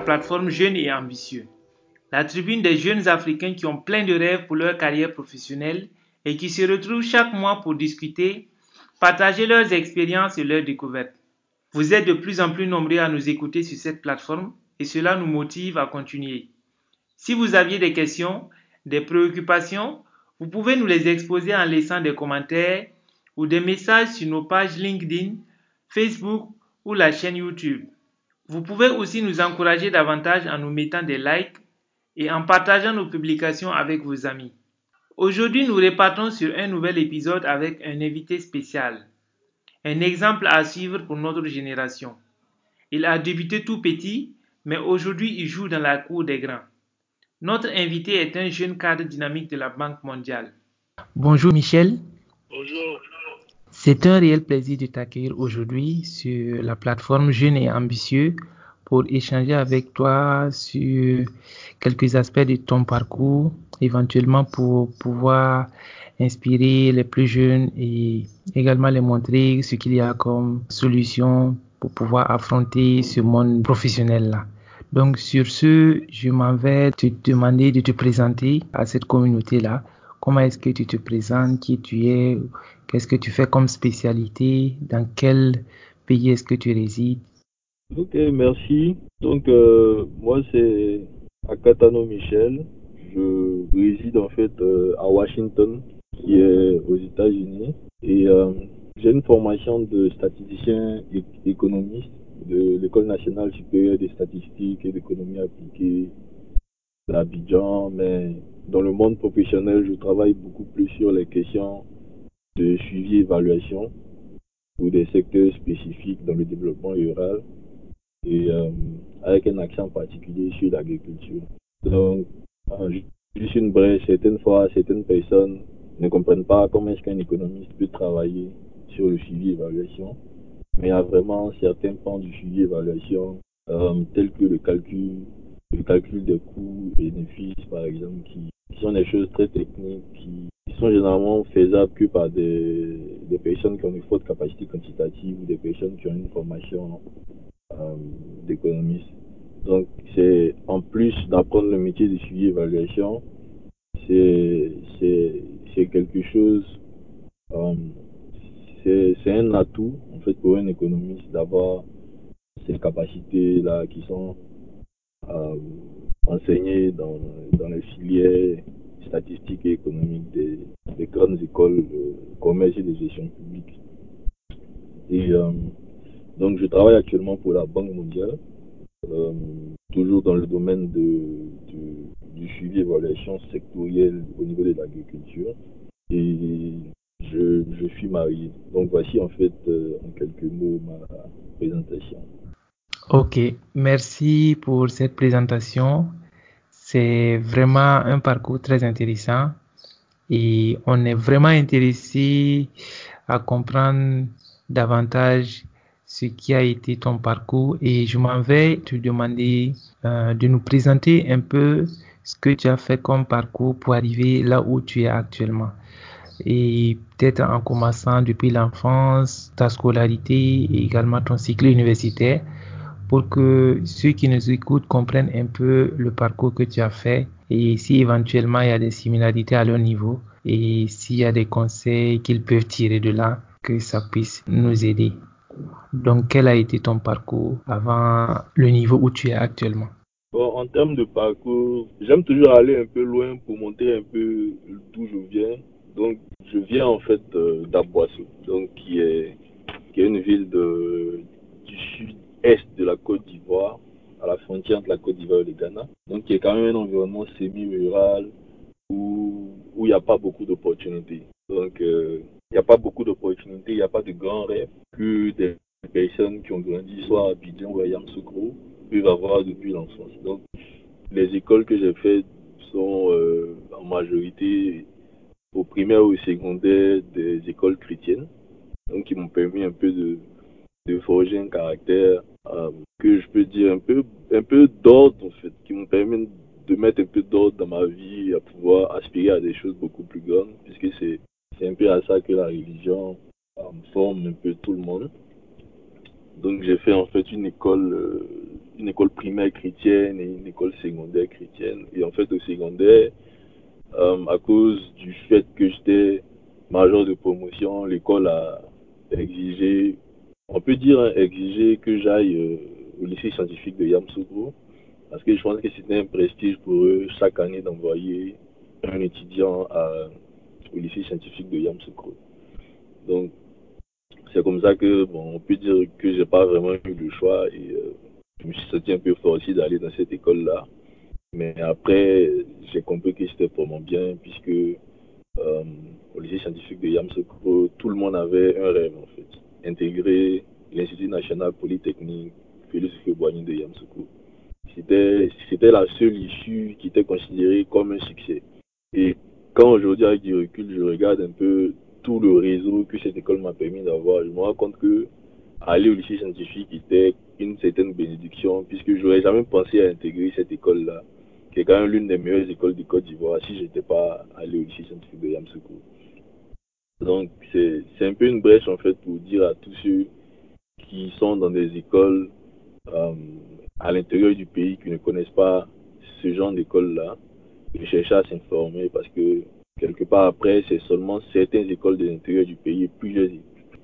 la plateforme Jeunes et Ambitieux, la tribune des jeunes Africains qui ont plein de rêves pour leur carrière professionnelle et qui se retrouvent chaque mois pour discuter, partager leurs expériences et leurs découvertes. Vous êtes de plus en plus nombreux à nous écouter sur cette plateforme et cela nous motive à continuer. Si vous aviez des questions, des préoccupations, vous pouvez nous les exposer en laissant des commentaires ou des messages sur nos pages LinkedIn, Facebook ou la chaîne YouTube. Vous pouvez aussi nous encourager davantage en nous mettant des likes et en partageant nos publications avec vos amis. Aujourd'hui, nous repartons sur un nouvel épisode avec un invité spécial, un exemple à suivre pour notre génération. Il a débuté tout petit, mais aujourd'hui il joue dans la cour des grands. Notre invité est un jeune cadre dynamique de la Banque mondiale. Bonjour Michel. Bonjour. C'est un réel plaisir de t'accueillir aujourd'hui sur la plateforme Jeune et Ambitieux pour échanger avec toi sur quelques aspects de ton parcours, éventuellement pour pouvoir inspirer les plus jeunes et également les montrer ce qu'il y a comme solution pour pouvoir affronter ce monde professionnel-là. Donc sur ce, je m'en vais te demander de te présenter à cette communauté-là. Comment est-ce que tu te présentes, qui tu es, qu'est-ce que tu fais comme spécialité, dans quel pays est-ce que tu résides? Ok, merci. Donc euh, moi c'est Akatano Michel. Je réside en fait euh, à Washington, qui est aux États-Unis. Et euh, j'ai une formation de statisticien et économiste de l'École nationale supérieure des statistiques et d'économie appliquée d'Abidjan, mais dans le monde professionnel, je travaille beaucoup plus sur les questions de suivi évaluation pour des secteurs spécifiques dans le développement rural et euh, avec un accent particulier sur l'agriculture. Donc, juste une brèche, certaines fois, certaines personnes ne comprennent pas comment est-ce qu'un économiste peut travailler sur le suivi évaluation mais il y a vraiment certains pans du suivi évaluation, euh, tels que le calcul, le calcul des coûts et bénéfices, par exemple, qui, sont des choses très techniques, qui, sont généralement faisables que par des, des, personnes qui ont une forte capacité quantitative ou des personnes qui ont une formation euh, d'économiste. Donc, c'est en plus d'apprendre le métier de suivi évaluation, c'est quelque chose euh, c'est un atout en fait pour un économiste d'avoir ces capacités là qui sont euh, enseignées dans, dans les filières statistiques et économiques des, des grandes écoles de commerce et de gestion publique. Et euh, donc je travaille actuellement pour la Banque mondiale, euh, toujours dans le domaine de, du suivi et évaluation sectorielle au niveau de l'agriculture. Et je, je, suis marié. Donc voici en fait euh, en quelques mots ma présentation. Ok, merci pour cette présentation. C'est vraiment un parcours très intéressant et on est vraiment intéressé à comprendre davantage ce qui a été ton parcours et je m'en vais te demander euh, de nous présenter un peu ce que tu as fait comme parcours pour arriver là où tu es actuellement et peut-être en commençant depuis l'enfance, ta scolarité et également ton cycle universitaire pour que ceux qui nous écoutent comprennent un peu le parcours que tu as fait et si éventuellement il y a des similarités à leur niveau et s'il y a des conseils qu'ils peuvent tirer de là, que ça puisse nous aider. Donc, quel a été ton parcours avant le niveau où tu es actuellement? En termes de parcours, j'aime toujours aller un peu loin pour montrer un peu d'où je viens. Donc, je viens en fait euh, d'Aboissou, qui est, qui est une ville du sud-est de la Côte d'Ivoire, à la frontière de la Côte d'Ivoire et le Ghana. Donc, qui est quand même un environnement semi-rural où il n'y a pas beaucoup d'opportunités. Donc, euh, il n'y a pas beaucoup d'opportunités, il n'y a pas de grands rêves que des personnes qui ont grandi soit à Abidjan ou à Yamsoukro peuvent avoir depuis l'enfance. Donc, les écoles que j'ai faites sont euh, en majorité au primaire ou au secondaire des écoles chrétiennes, donc qui m'ont permis un peu de, de forger un caractère euh, que je peux dire un peu, un peu d'ordre en fait, qui m'ont permis de mettre un peu d'ordre dans ma vie, à pouvoir aspirer à des choses beaucoup plus grandes, puisque c'est, un peu à ça que la religion euh, forme un peu tout le monde. Donc j'ai fait en fait une école, euh, une école primaire chrétienne et une école secondaire chrétienne. Et en fait, au secondaire, à cause du fait que j'étais major de promotion, l'école a exigé, on peut dire, hein, exigé que j'aille euh, au lycée scientifique de Yamsoukro. Parce que je pense que c'était un prestige pour eux chaque année d'envoyer un étudiant au lycée scientifique de Yamsoukro. Donc, c'est comme ça que, bon, on peut dire que j'ai pas vraiment eu le choix et euh, je me suis senti un peu forcé d'aller dans cette école-là. Mais après, j'ai compris que c'était pour mon bien puisque euh, au lycée scientifique de Yamsoukro, tout le monde avait un rêve en fait, intégrer l'Institut national polytechnique Félix Boigny de Yamsoukro. C'était, la seule issue qui était considérée comme un succès. Et quand aujourd'hui, avec du recul, je regarde un peu tout le réseau que cette école m'a permis d'avoir, je me rends compte que aller au lycée scientifique était une certaine bénédiction, puisque je n'aurais jamais pensé à intégrer cette école-là, qui est quand même l'une des meilleures écoles du Côte d'Ivoire, si je n'étais pas allé au lycée scientifique de Yamsoukou. Donc, c'est un peu une brèche, en fait, pour dire à tous ceux qui sont dans des écoles euh, à l'intérieur du pays, qui ne connaissent pas ce genre d'école-là, de chercher à s'informer, parce que quelque part après, c'est seulement certaines écoles de l'intérieur du pays et plusieurs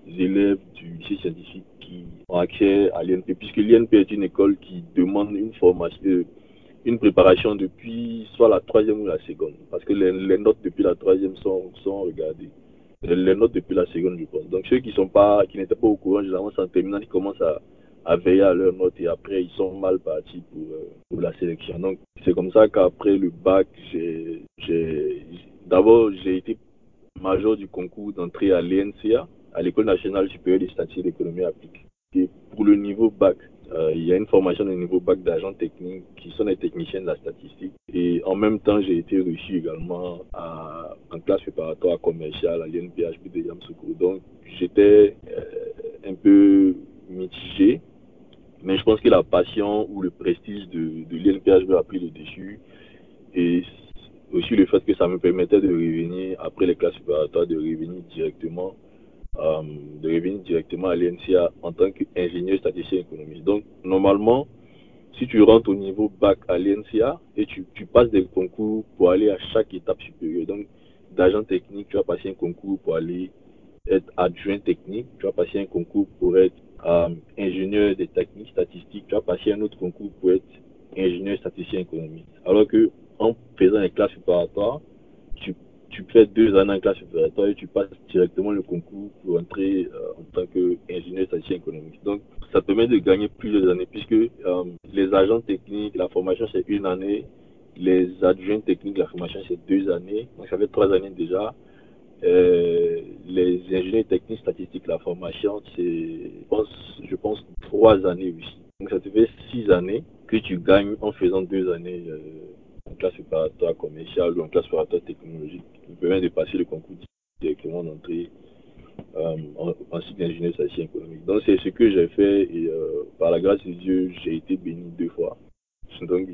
élèves du lycée scientifique qui ont accès à l'INP, puisque l'INP est une école qui demande une formation, euh, une préparation depuis soit la troisième ou la seconde, parce que les, notes depuis la troisième sont, sont regardées. Les notes depuis la seconde, je pense. Donc ceux qui sont pas, qui n'étaient pas au courant, généralement, c'est en terminale, ils commencent à, à veiller à leurs notes et après ils sont mal partis pour, euh, pour la sélection. Donc c'est comme ça qu'après le bac, j'ai d'abord j'ai été major du concours d'entrée à l'ENCA, à l'École nationale supérieure des statistiques d'économie appliquée. Pour le niveau bac, euh, il y a une formation de niveau bac d'agents techniques qui sont des techniciens de la statistique. Et en même temps, j'ai été reçu également à, en classe préparatoire commerciale à l'INPHB de Yamsoukro. Donc j'étais euh, un peu mitigé mais je pense que la passion ou le prestige de, de l'INPHB a pris le dessus. Et aussi le fait que ça me permettait de revenir, après les classes préparatoires, de revenir directement, euh, de revenir directement à l'INCA en tant qu'ingénieur statisticien économiste. Donc, normalement, si tu rentres au niveau bac à l'INCA et tu, passes des concours pour aller à chaque étape supérieure, donc d'agent technique, tu vas passer un concours pour aller être adjoint technique, tu vas passer un concours pour être euh, ingénieur des techniques statistiques, tu vas passer un autre concours pour être ingénieur statisticien économique. Alors que en faisant les classes préparatoires, tu, tu fais deux années en classe préparatoire et tu passes directement le concours pour entrer euh, en tant qu'ingénieur statisticien économique. Donc, ça permet de gagner plusieurs années puisque euh, les agents techniques, la formation c'est une année, les adjoints techniques, la formation c'est deux années, donc ça fait trois années déjà. Euh, les ingénieurs techniques statistiques, la formation, c'est, je pense, trois années aussi. Donc ça te fait six années que tu gagnes en faisant deux années en classe préparatoire commerciale ou en classe préparatoire technologique, qui permet de passer le concours directement d'entrée euh, en, en, cycle d'ingénieur statistique économique. Donc c'est ce que j'ai fait et euh, par la grâce de Dieu, j'ai été béni deux fois. Donc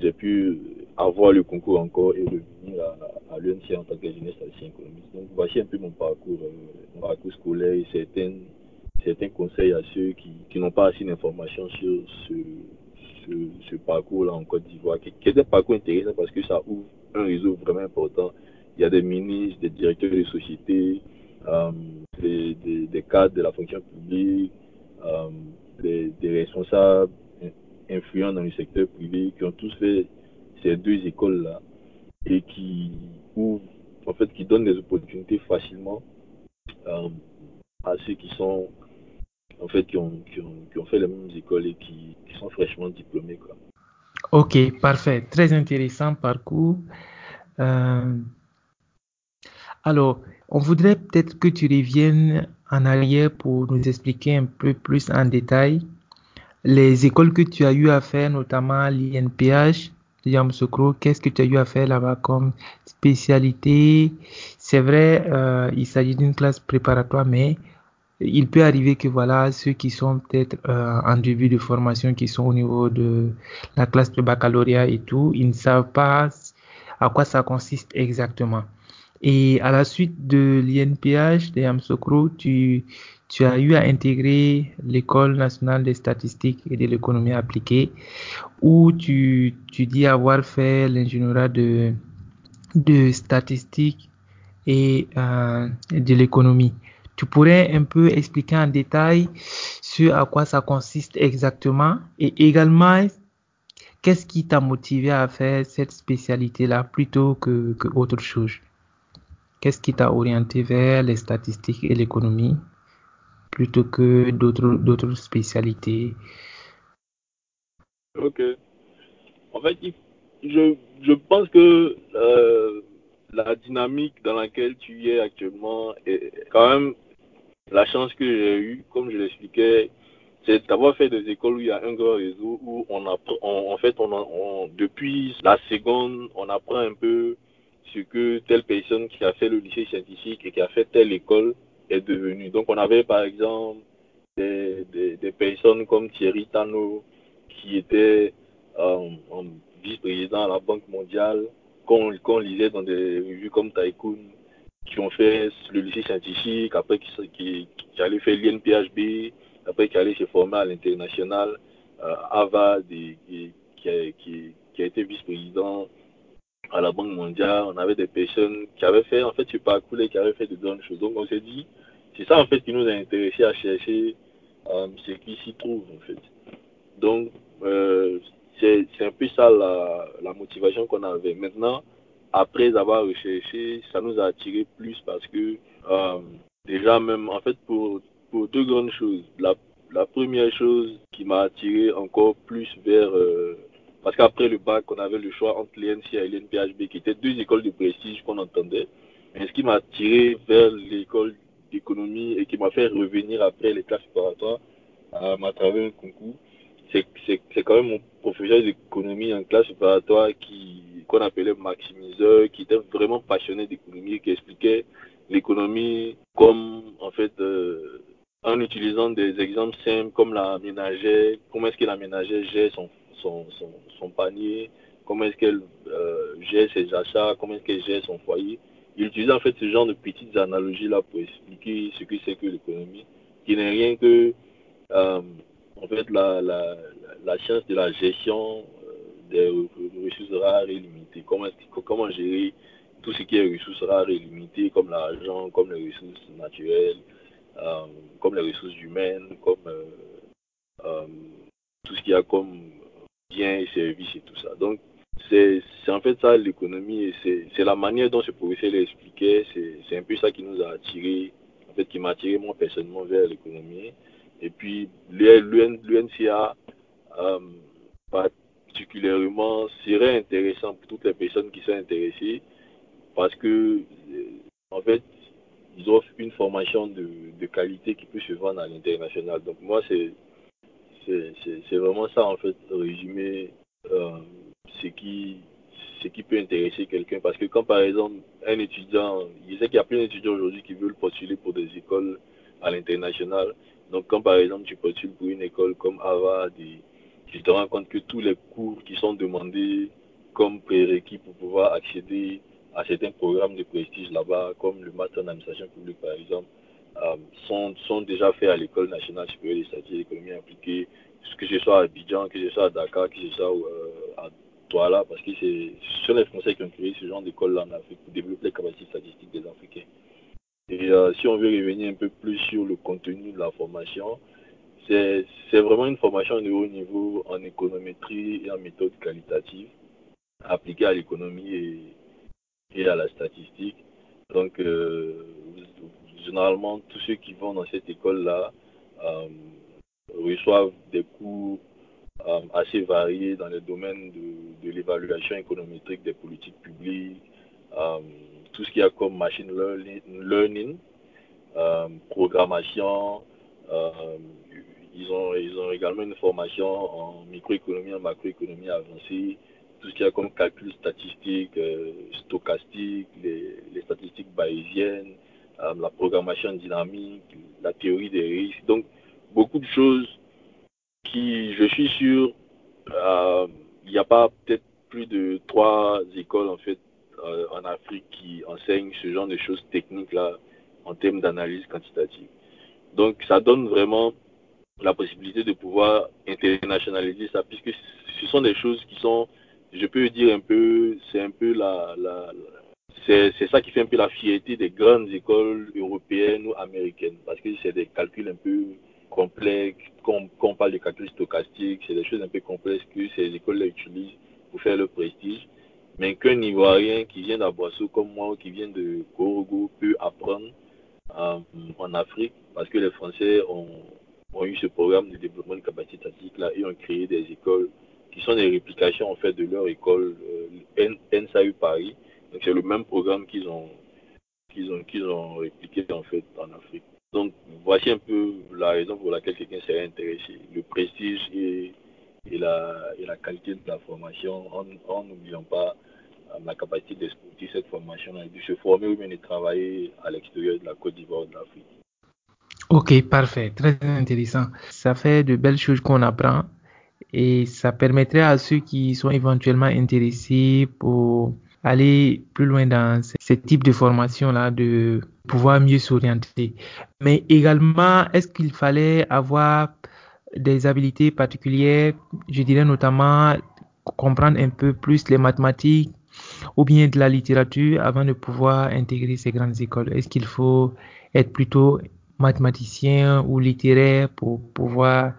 j'ai pu avoir le concours encore et revenir à, l'UNC en tant qu'ingénieur statisticien économiste. Donc voici un peu mon parcours, euh, mon parcours scolaire et certains, certains conseils à ceux qui, qui n'ont pas assez d'informations sur ce, ce, parcours-là en Côte d'Ivoire, qui, est un parcours intéressant parce que ça ouvre un réseau vraiment important. Il y a des ministres, des directeurs de sociétés, euh, des, cadres de la fonction publique, euh, des, des responsables influents dans le secteur privé qui ont tous fait ces deux écoles-là et qui ouvrent, en fait, qui donnent des opportunités facilement euh, à ceux qui sont, en fait, qui ont, qui ont, qui ont fait les mêmes écoles et qui, qui, sont fraîchement diplômés, quoi. Ok, parfait. Très intéressant parcours. Euh... Alors, on voudrait peut-être que tu reviennes en arrière pour nous expliquer un peu plus en détail les écoles que tu as eu à faire, notamment l'INPH, Yamoussoukro, qu'est-ce que tu as eu à faire là-bas comme spécialité? C'est vrai, euh, il s'agit d'une classe préparatoire, mais il peut arriver que voilà ceux qui sont peut-être euh, en début de formation, qui sont au niveau de la classe de baccalauréat et tout, ils ne savent pas à quoi ça consiste exactement. Et à la suite de l'INPH de Amsokro, tu, tu as eu à intégrer l'École nationale des statistiques et de l'économie appliquée, où tu, dis avoir fait l'ingénierie de, de statistiques et euh, de l'économie. Tu pourrais un peu expliquer en détail sur à quoi ça consiste exactement et également qu'est-ce qui t'a motivé à faire cette spécialité-là plutôt que, que autre chose? Qu'est-ce qui t'a orienté vers les statistiques et l'économie plutôt que d'autres, d'autres spécialités? Ok. En fait, je, je pense que euh, la dynamique dans laquelle tu es actuellement est quand même la chance que j'ai eue, comme je l'expliquais, c'est d'avoir fait des écoles où il y a un grand réseau où on apprend, en fait, on, on, depuis la seconde, on apprend un peu ce que telle personne qui a fait le lycée scientifique et qui a fait telle école est devenue. Donc, on avait par exemple des, personnes comme Thierry Tano qui était euh, vice-président à la Banque mondiale, qu'on qu lisait dans des revues comme Tycoon, qui ont fait le lycée scientifique, après qui, qui, qui allaient faire l'INPHB, après qui allaient se former à l'international, euh, Ava, qui, a, qui, a été vice-président à la Banque mondiale, on avait des personnes qui avaient fait en fait ce parcours et qui avaient fait de bonnes choses. Donc on s'est dit, c'est ça en fait qui nous a intéressé à chercher euh, ce qui s'y trouve en fait. Donc euh, c'est un peu ça la motivation qu'on avait. Maintenant, après avoir recherché, ça nous a attiré plus parce que euh, déjà même en fait pour, pour deux grandes choses. La, première chose qui m'a attiré encore plus vers euh, parce qu'après le bac, on avait le choix entre l'INC et l'INPHB, qui étaient deux écoles de prestige qu'on entendait. Mais ce qui m'a attiré vers l'école d'économie et qui m'a fait revenir après les classes préparatoires euh, à travers un concours, c'est quand même mon professeur d'économie en classe préparatoire qui qu'on appelait maximiseur, qui était vraiment passionné d'économie, qui expliquait l'économie comme en fait euh, en utilisant des exemples simples comme la ménagère, comment est-ce que la ménagère gère son son, son, panier, comment est-ce qu'elle euh, gère ses achats, comment est-ce qu'elle gère son foyer. Il utilise en fait ce genre de petites analogies-là pour expliquer ce que c'est que l'économie, qui n'est rien que euh, en fait la, la, la, science de la gestion des ressources rares et limitées. Comment, comment gérer tout ce qui est ressources rares et limitées, comme l'argent, comme les ressources naturelles, euh, comme les ressources humaines, comme euh, tout ce qu'il y a comme biens et services et tout ça. Donc, c'est en fait ça l'économie et c'est la manière dont ce professeur l'expliquait, c'est un peu ça qui nous a attiré, en fait, qui m'a attiré moi personnellement vers l'économie. Et puis, l'UNCA, euh, particulièrement, serait intéressant pour toutes les personnes qui sont intéressées parce que, en fait, ils offrent une formation de, qualité qui peut se vendre à l'international. Donc, moi, c'est vraiment ça en fait résumé euh, ce qui qui peut intéresser quelqu'un parce que quand par exemple un étudiant il sait qu'il y a plein d'étudiants aujourd'hui qui veulent postuler pour des écoles à l'international donc quand par exemple tu postules pour une école comme Harvard tu te rends compte que tous les cours qui sont demandés comme prérequis pour pouvoir accéder à certains programmes de prestige là-bas comme le master en administration publique par exemple euh, sont, sont déjà faits à l'école nationale supérieure des statistiques et l'économie appliquée, que ce soit à Abidjan, que ce soit à Dakar, que ce soit euh, à Douala, parce que ce sont les Français qui ont créé ce genre d'école-là en Afrique pour développer les capacités statistiques des Africains. Et euh, si on veut revenir un peu plus sur le contenu de la formation, c'est vraiment une formation de haut niveau en économétrie et en méthode qualitative appliquée à l'économie et, à la statistique. Donc, euh, généralement, tous ceux qui vont dans cette école-là euh, reçoivent des cours assez variés dans les domaines de, l'évaluation économétrique des politiques publiques, tout ce qu'il y a comme machine learning, learning programmation. ils, ont, ils ont également une formation en microéconomie, en macroéconomie avancée, tout ce qu'il y a comme calcul statistique, stochastique, les, statistiques bayésiennes, euh, la programmation dynamique, la théorie des risques. Donc, beaucoup de choses qui, je suis sûr, euh, il n'y a pas peut-être plus de trois écoles en fait euh, en Afrique qui enseignent ce genre de choses techniques-là en termes d'analyse quantitative. Donc ça donne vraiment la possibilité de pouvoir internationaliser ça, puisque ce sont des choses qui sont, je peux dire un peu, c'est un peu la, la, c'est ça qui fait un peu la fierté des grandes écoles européennes ou américaines, parce que c'est des calculs un peu complexes, quand, on parle de calculs stochastiques, c'est des choses un peu complexes que ces écoles-là utilisent pour faire le prestige, mais qu'un Ivoirien qui vient d'Aboisseau comme moi ou qui vient de Korogo peut apprendre euh, en Afrique, parce que les Français ont, eu ce programme de développement de capacité statistique là et ont créé des écoles qui sont des réplications en fait de leur école euh, NSAU Paris. Donc c'est le même programme qu'ils ont ont ont répliqué en fait en Afrique. Donc voici un peu la raison pour laquelle quelqu'un serait intéressé. Le prestige et, la, qualité de la formation en n'oubliant pas la capacité d'exploiter cette formation-là et de se former ou bien de travailler à l'extérieur de la Côte d'Ivoire de l'Afrique. Ok, parfait, très intéressant. Ça fait de belles choses qu'on apprend et ça permettrait à ceux qui sont éventuellement intéressés pour aller plus loin dans ce type de formation-là de pouvoir mieux s'orienter. Mais également, est-ce qu'il fallait avoir des habilités particulières, je dirais notamment comprendre un peu plus les mathématiques ou bien de la littérature avant de pouvoir intégrer ces grandes écoles? Est-ce qu'il faut être plutôt mathématicien ou littéraire pour pouvoir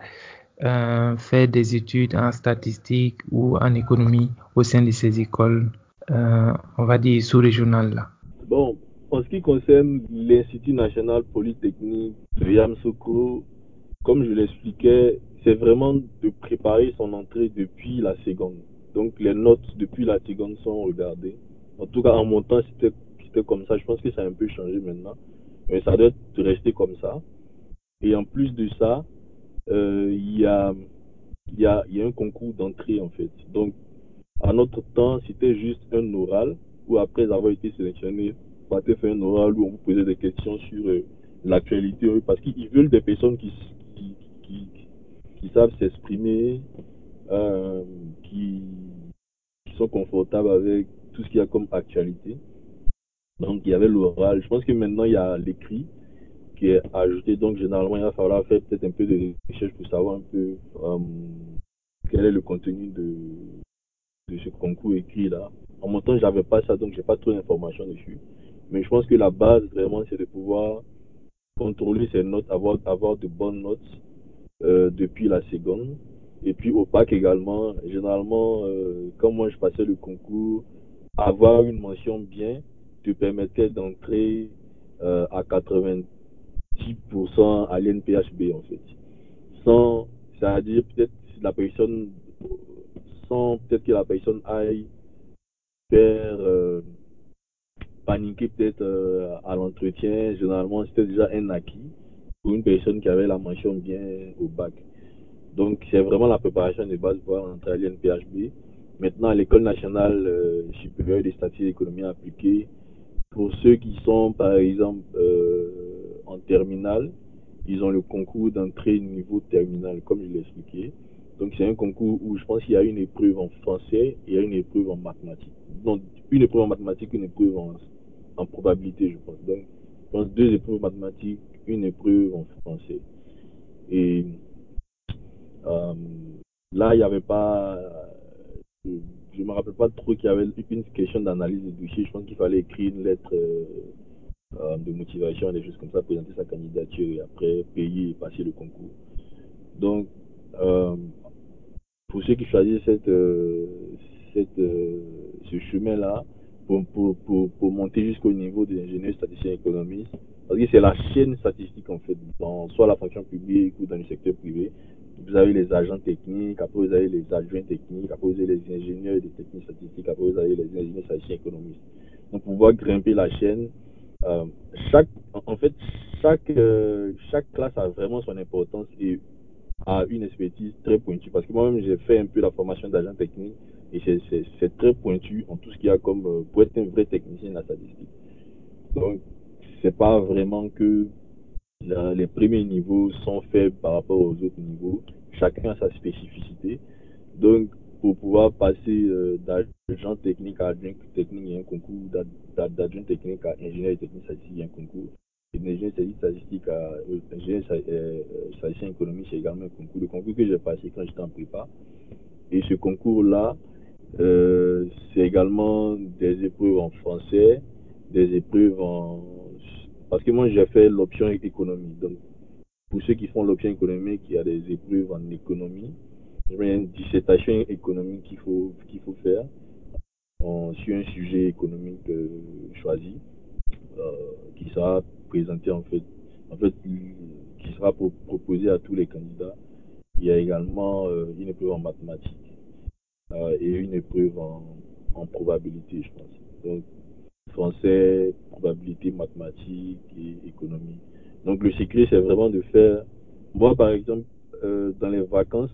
euh, faire des études en statistique ou en économie au sein de ces écoles, euh, on va dire sous-régionales Bon, en ce qui concerne l'Institut national polytechnique de Yamsoukro, comme je l'expliquais, c'est vraiment de préparer son entrée depuis la seconde. Donc les notes depuis la seconde sont regardées. En tout cas, en mon temps, c'était comme ça. Je pense que ça a un peu changé maintenant mais ça doit rester comme ça. Et en plus de ça, euh, il y, a, y, a, y a un concours d'entrée en fait. Donc, à notre temps, c'était juste un oral où après avoir été sélectionné, on va faire un oral où on vous posait des questions sur euh, l'actualité parce qu'ils veulent des personnes qui, qui savent s'exprimer, euh, qui, confortables avec tout ce qu'il y a comme actualité. Donc, il y avait l'oral. Je pense que maintenant, il y a l'écrit qui est ajouté. Donc, généralement, il va falloir faire peut-être un peu de recherche pour savoir un peu euh, quel est le contenu de, ce concours écrit là. En mon temps, j'avais pas ça, donc j'ai pas trop d'informations dessus. Mais je pense que la base, vraiment, c'est de pouvoir contrôler ses notes, avoir, avoir de bonnes notes euh, depuis la seconde. Et puis au bac également, généralement, euh, quand moi je passais le concours, avoir une mention bien, te permettait d'entrer euh, à 90% à l'NPHB en fait. Sans, c'est-à-dire peut-être la personne, sans peut-être que la personne aille faire euh, paniquer peut-être à l'entretien, généralement c'était déjà un acquis pour une personne qui avait la mention bien au bac. Donc c'est vraiment la préparation de base pour entrer à l'NPHB. Maintenant, l'École nationale supérieure des statistiques d'économie appliquée pour ceux qui sont, par exemple, euh, en terminale, ils ont le concours d'entrée niveau terminal, comme je l'ai expliqué. Donc, c'est un concours où je pense qu'il y a une épreuve en français et une épreuve en mathématiques. Donc, une épreuve en mathématiques, une épreuve en, en probabilité, je pense. Donc, je pense deux épreuves mathématiques, une épreuve en français. Et euh, là, il n'y avait pas je me rappelle pas trop qu'il y avait une question d'analyse de dossier. Je pense qu'il fallait écrire une lettre euh, euh, de motivation, des choses comme ça, présenter sa candidature et après payer et passer le concours. Donc, euh, pour ceux qui choisissent ce chemin-là, pour, monter jusqu'au niveau des ingénieurs statisticiens économistes, parce que c'est la chaîne statistique en fait, dans soit la fonction publique ou dans le secteur privé vous avez les agents techniques, après vous avez les adjoints techniques, après vous avez les ingénieurs des techniques statistiques, après vous avez les ingénieurs statisticiens économistes. Donc, pour pouvoir grimper la chaîne, euh, chaque, en fait, chaque, euh, chaque classe a vraiment son importance et a une expertise très pointue. Parce que moi-même, j'ai fait un peu la formation d'agent technique et c'est très pointu en tout ce qu'il y a comme euh, pour être un vrai technicien de la statistique. Donc, c'est pas vraiment que les premiers niveaux sont faibles par rapport aux autres niveaux. Chacun a sa spécificité. Donc, pour pouvoir passer d'agent technique à adjoint technique, il y a un concours, d'adjoint technique à ingénieur technique statistique, il y a un concours. Et d'ingénieur statistique à ingénieur statisticien économie, c'est également un concours. Le concours que j'ai passé quand j'étais en prépa. Et ce concours-là, euh, c'est également des épreuves en français, des épreuves en... Parce que moi, j'ai fait l'option économie. Donc, pour ceux qui font l'option économique, il y a des épreuves en économie. Il y a une dissertation économique qu'il faut, qu'il faut faire sur un sujet économique euh, choisi, euh, qui sera présenté en fait, en fait, qui sera proposé à tous les candidats. Il y a également une épreuve en mathématiques euh, et une épreuve en, en, probabilité, je pense. Français, probabilité, mathématiques et économie. Donc, le secret, c'est vraiment de faire. Moi, par exemple, euh, dans les vacances,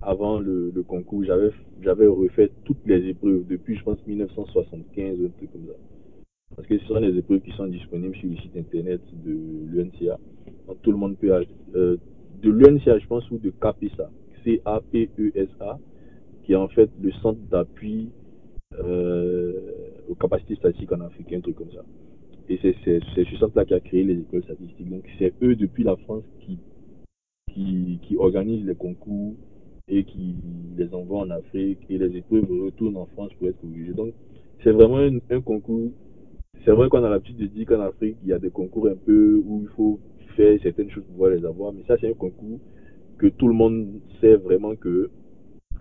avant le, concours, j'avais, refait toutes les épreuves depuis, je pense, 1975 ou un truc comme ça. Parce que ce sont des épreuves qui sont disponibles sur le site internet de l'UNCA. Donc, tout le monde peut. Euh, de l'UNCA, je pense, ou de CAPESA. C-A-P-E-S-A qui est en fait le centre d'appui euh, aux capacités statistiques en Afrique, un truc comme ça. Et c'est ce centre-là qui a créé les écoles statistiques. Donc c'est eux depuis la France qui, qui, qui, organisent les concours et qui les envoient en Afrique et les épreuves retournent en France pour être corrigées. Donc c'est vraiment un, un concours. C'est vrai qu'on a l'habitude de dire qu'en Afrique, il y a des concours un peu où il faut faire certaines choses pour pouvoir les avoir, mais ça c'est un concours que tout le monde sait vraiment que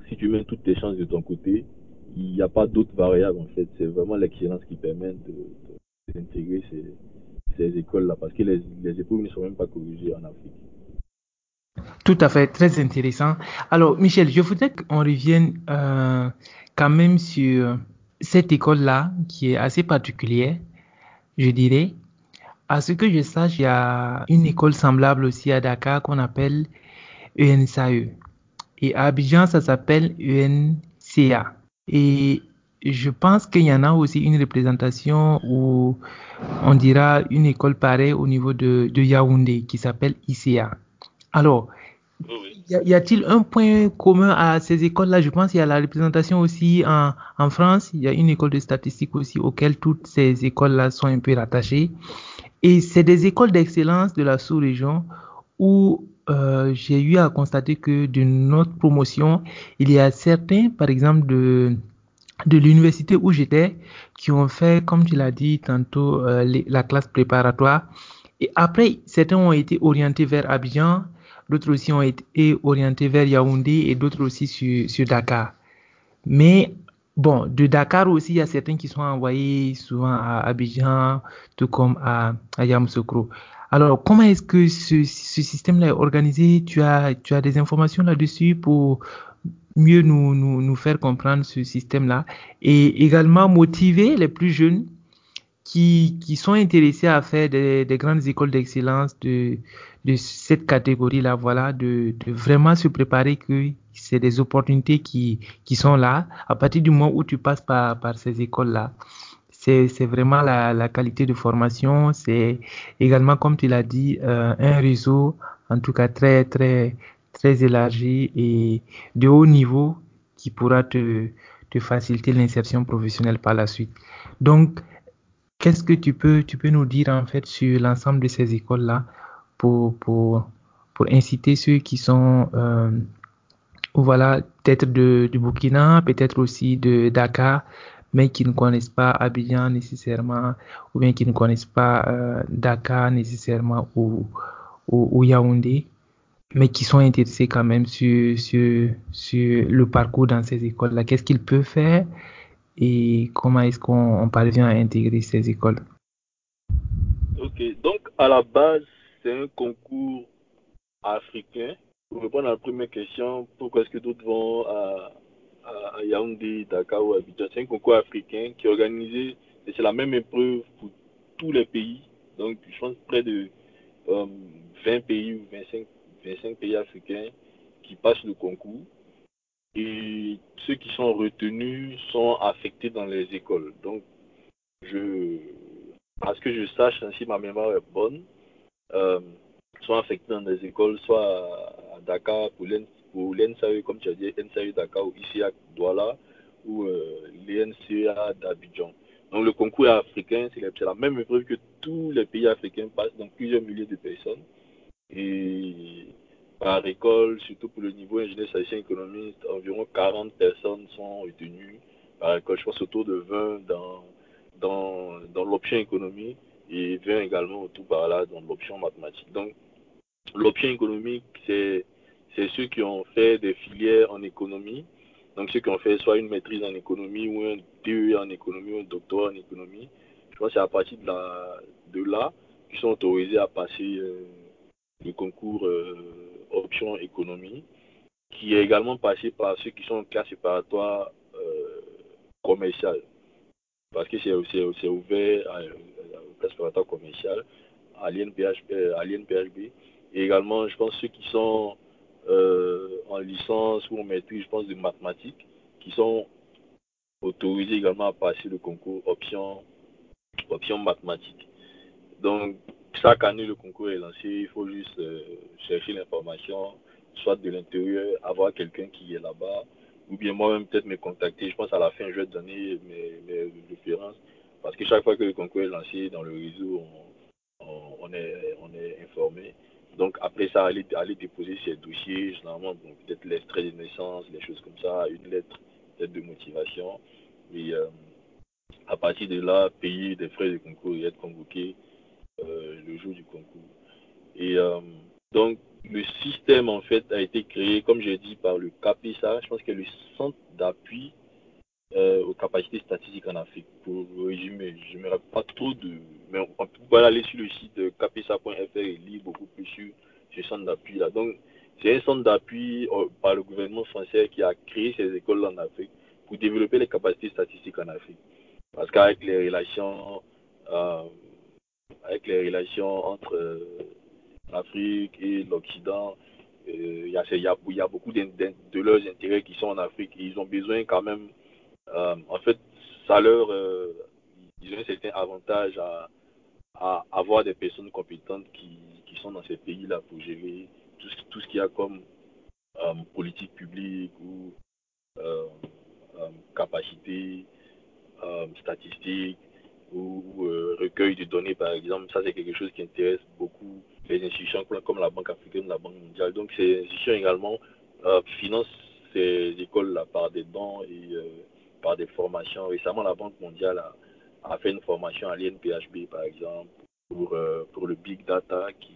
si tu mets toutes tes chances de ton côté, il n'y a pas d'autres variables en fait. C'est vraiment l'excellence qui permet d'intégrer ces écoles-là parce que les, les épreuves ne sont même pas corrigées en Afrique. Tout à fait, très intéressant. Alors, Michel, je voudrais qu'on revienne euh, quand même sur cette école-là qui est assez particulière, je dirais. À ce que je sache, il y a une école semblable aussi à Dakar qu'on appelle ENSAE. Et à Abidjan, ça s'appelle UNCA. Et je pense qu'il y en a aussi une représentation où on dira une école pareille au niveau de, de Yaoundé qui s'appelle ICA. Alors, y a-t-il un point commun à ces écoles-là? Je pense qu'il y a la représentation aussi en, en, France. Il y a une école de statistique aussi auquel toutes ces écoles-là sont un peu rattachées. Et c'est des écoles d'excellence de la sous-région où euh, j'ai eu à constater que de notre promotion, il y a certains, par exemple, de, de l'université où j'étais, qui ont fait, comme tu l'as dit tantôt, euh, la classe préparatoire. Et après, certains ont été orientés vers Abidjan, d'autres aussi ont été orientés vers Yaoundé et d'autres aussi sur, sur Dakar. Mais bon, de Dakar aussi, il y a certains qui sont envoyés souvent à Abidjan, tout comme à, à Yamoussoukro. Alors, comment est-ce que ce, système-là est organisé? Tu as, des informations là-dessus pour mieux nous, faire comprendre ce système-là. Et également motiver les plus jeunes qui, sont intéressés à faire des, des grandes écoles d'excellence de, cette catégorie-là, voilà, de, vraiment se préparer que c'est des opportunités qui, sont là à partir du moment où tu passes par, par ces écoles-là c'est vraiment la, la, qualité de formation. C'est également, comme tu l'as dit, euh, un réseau, en tout cas très, très, très élargi et de haut niveau qui pourra te, te faciliter l'insertion professionnelle par la suite. Donc, qu'est-ce que tu peux, tu peux nous dire en fait sur l'ensemble de ces écoles-là pour, pour, pour inciter ceux qui sont, euh, voilà, peut-être de, du Burkina, peut-être aussi de Dakar, mais qui ne connaissent pas Abidjan nécessairement, ou bien qui ne connaissent pas euh, Dakar nécessairement ou, ou, ou, Yaoundé, mais qui sont intéressés quand même sur, sur, sur le parcours dans ces écoles-là. Qu'est-ce qu'ils peuvent faire et comment est-ce qu'on parvient à intégrer ces écoles Ok, donc à la base, c'est un concours africain. Pour répondre à la première question, pourquoi est-ce que d'autres vont à, à Yaoundé, Dakar ou Abidjan. C'est un concours africain qui est organisé, et c'est la même épreuve pour tous les pays. Donc, je pense près de euh, 20 pays ou 25, 25 pays africains qui passent le concours. Et ceux qui sont retenus sont affectés dans les écoles. Donc, à ce que je sache, si ma mémoire est bonne, euh, sont affectés dans des écoles, soit à Dakar pour pour l'NSAE, comme tu as dit, NSAE Dakar ou ici à Douala ou euh, l'NCA d'Abidjan. Donc le concours africain, c'est la même épreuve que tous les pays africains passent, donc plusieurs milliers de personnes. Et par école, surtout pour le niveau ingénieur statisticien économiste, environ 40 personnes sont retenues par école. Je pense autour de 20 dans, dans, dans l'option économie et 20 également autour par là dans l'option mathématique. Donc l'option économique, c'est ceux qui ont fait des filières en économie donc ceux qui ont fait soit une maîtrise en économie ou un DE en économie ou un doctorat en économie, je pense que c'est à partir de, là qu'ils sont autorisés à passer euh, le concours euh, option économie, qui est également passé par ceux qui sont en classe séparatoire euh, commerciale. Parce que c'est ouvert à, aux classes séparatoires commerciales, à l'INPHB. Et également, je pense, ceux qui sont en licence ou en maîtrise, je pense, de mathématiques, qui sont autorisés également à passer le concours option, option. Donc, chaque année, le concours est lancé. Il faut juste euh, chercher l'information, soit de l'intérieur, avoir quelqu'un qui est là-bas, ou bien moi-même peut-être me contacter. Je pense à la fin, je vais donner mes, mes, références. Parce que chaque fois que le concours est lancé dans le réseau, on, est, on est informé. Donc après ça, aller, aller déposer ses dossiers, généralement, peut-être l'extrait de naissance, les choses comme ça, une lettre peut-être de motivation. Et euh, à partir de là, payer des frais de concours et être convoqué euh, le jour du concours. Et euh, donc le système en fait a été créé, comme j'ai dit, par le CAPESA, je pense que le centre d'appui aux capacités statistiques en Afrique. Pour résumer, je ne me rappelle pas trop de. Mais on peut aller sur le site kpsa.fr et lire beaucoup plus sur ce centre d'appui là. Donc, c'est un centre d'appui euh, par le gouvernement français qui a créé ces écoles en Afrique pour développer les capacités statistiques en Afrique. Parce qu'avec les relations, euh, avec les relations entre l'Afrique et l'Occident, il y, y, a beaucoup de, leurs intérêts qui sont en Afrique ils ont besoin quand même euh, en fait, ça leur, euh, ils ont un certain avantage à, à, avoir des personnes compétentes qui, qui sont dans ces pays-là pour gérer tout ce, tout ce qu'il y a comme euh, politique publique ou capacité statistique ou recueil de données, par exemple. Ça, c'est quelque chose qui intéresse beaucoup les institutions comme la Banque africaine, la Banque mondiale. Donc, ces institutions également financent ces écoles-là par des dons et par des formations. Récemment, la Banque mondiale a, a fait une formation à l'INPHB, par exemple, pour, euh, pour le Big Data, qui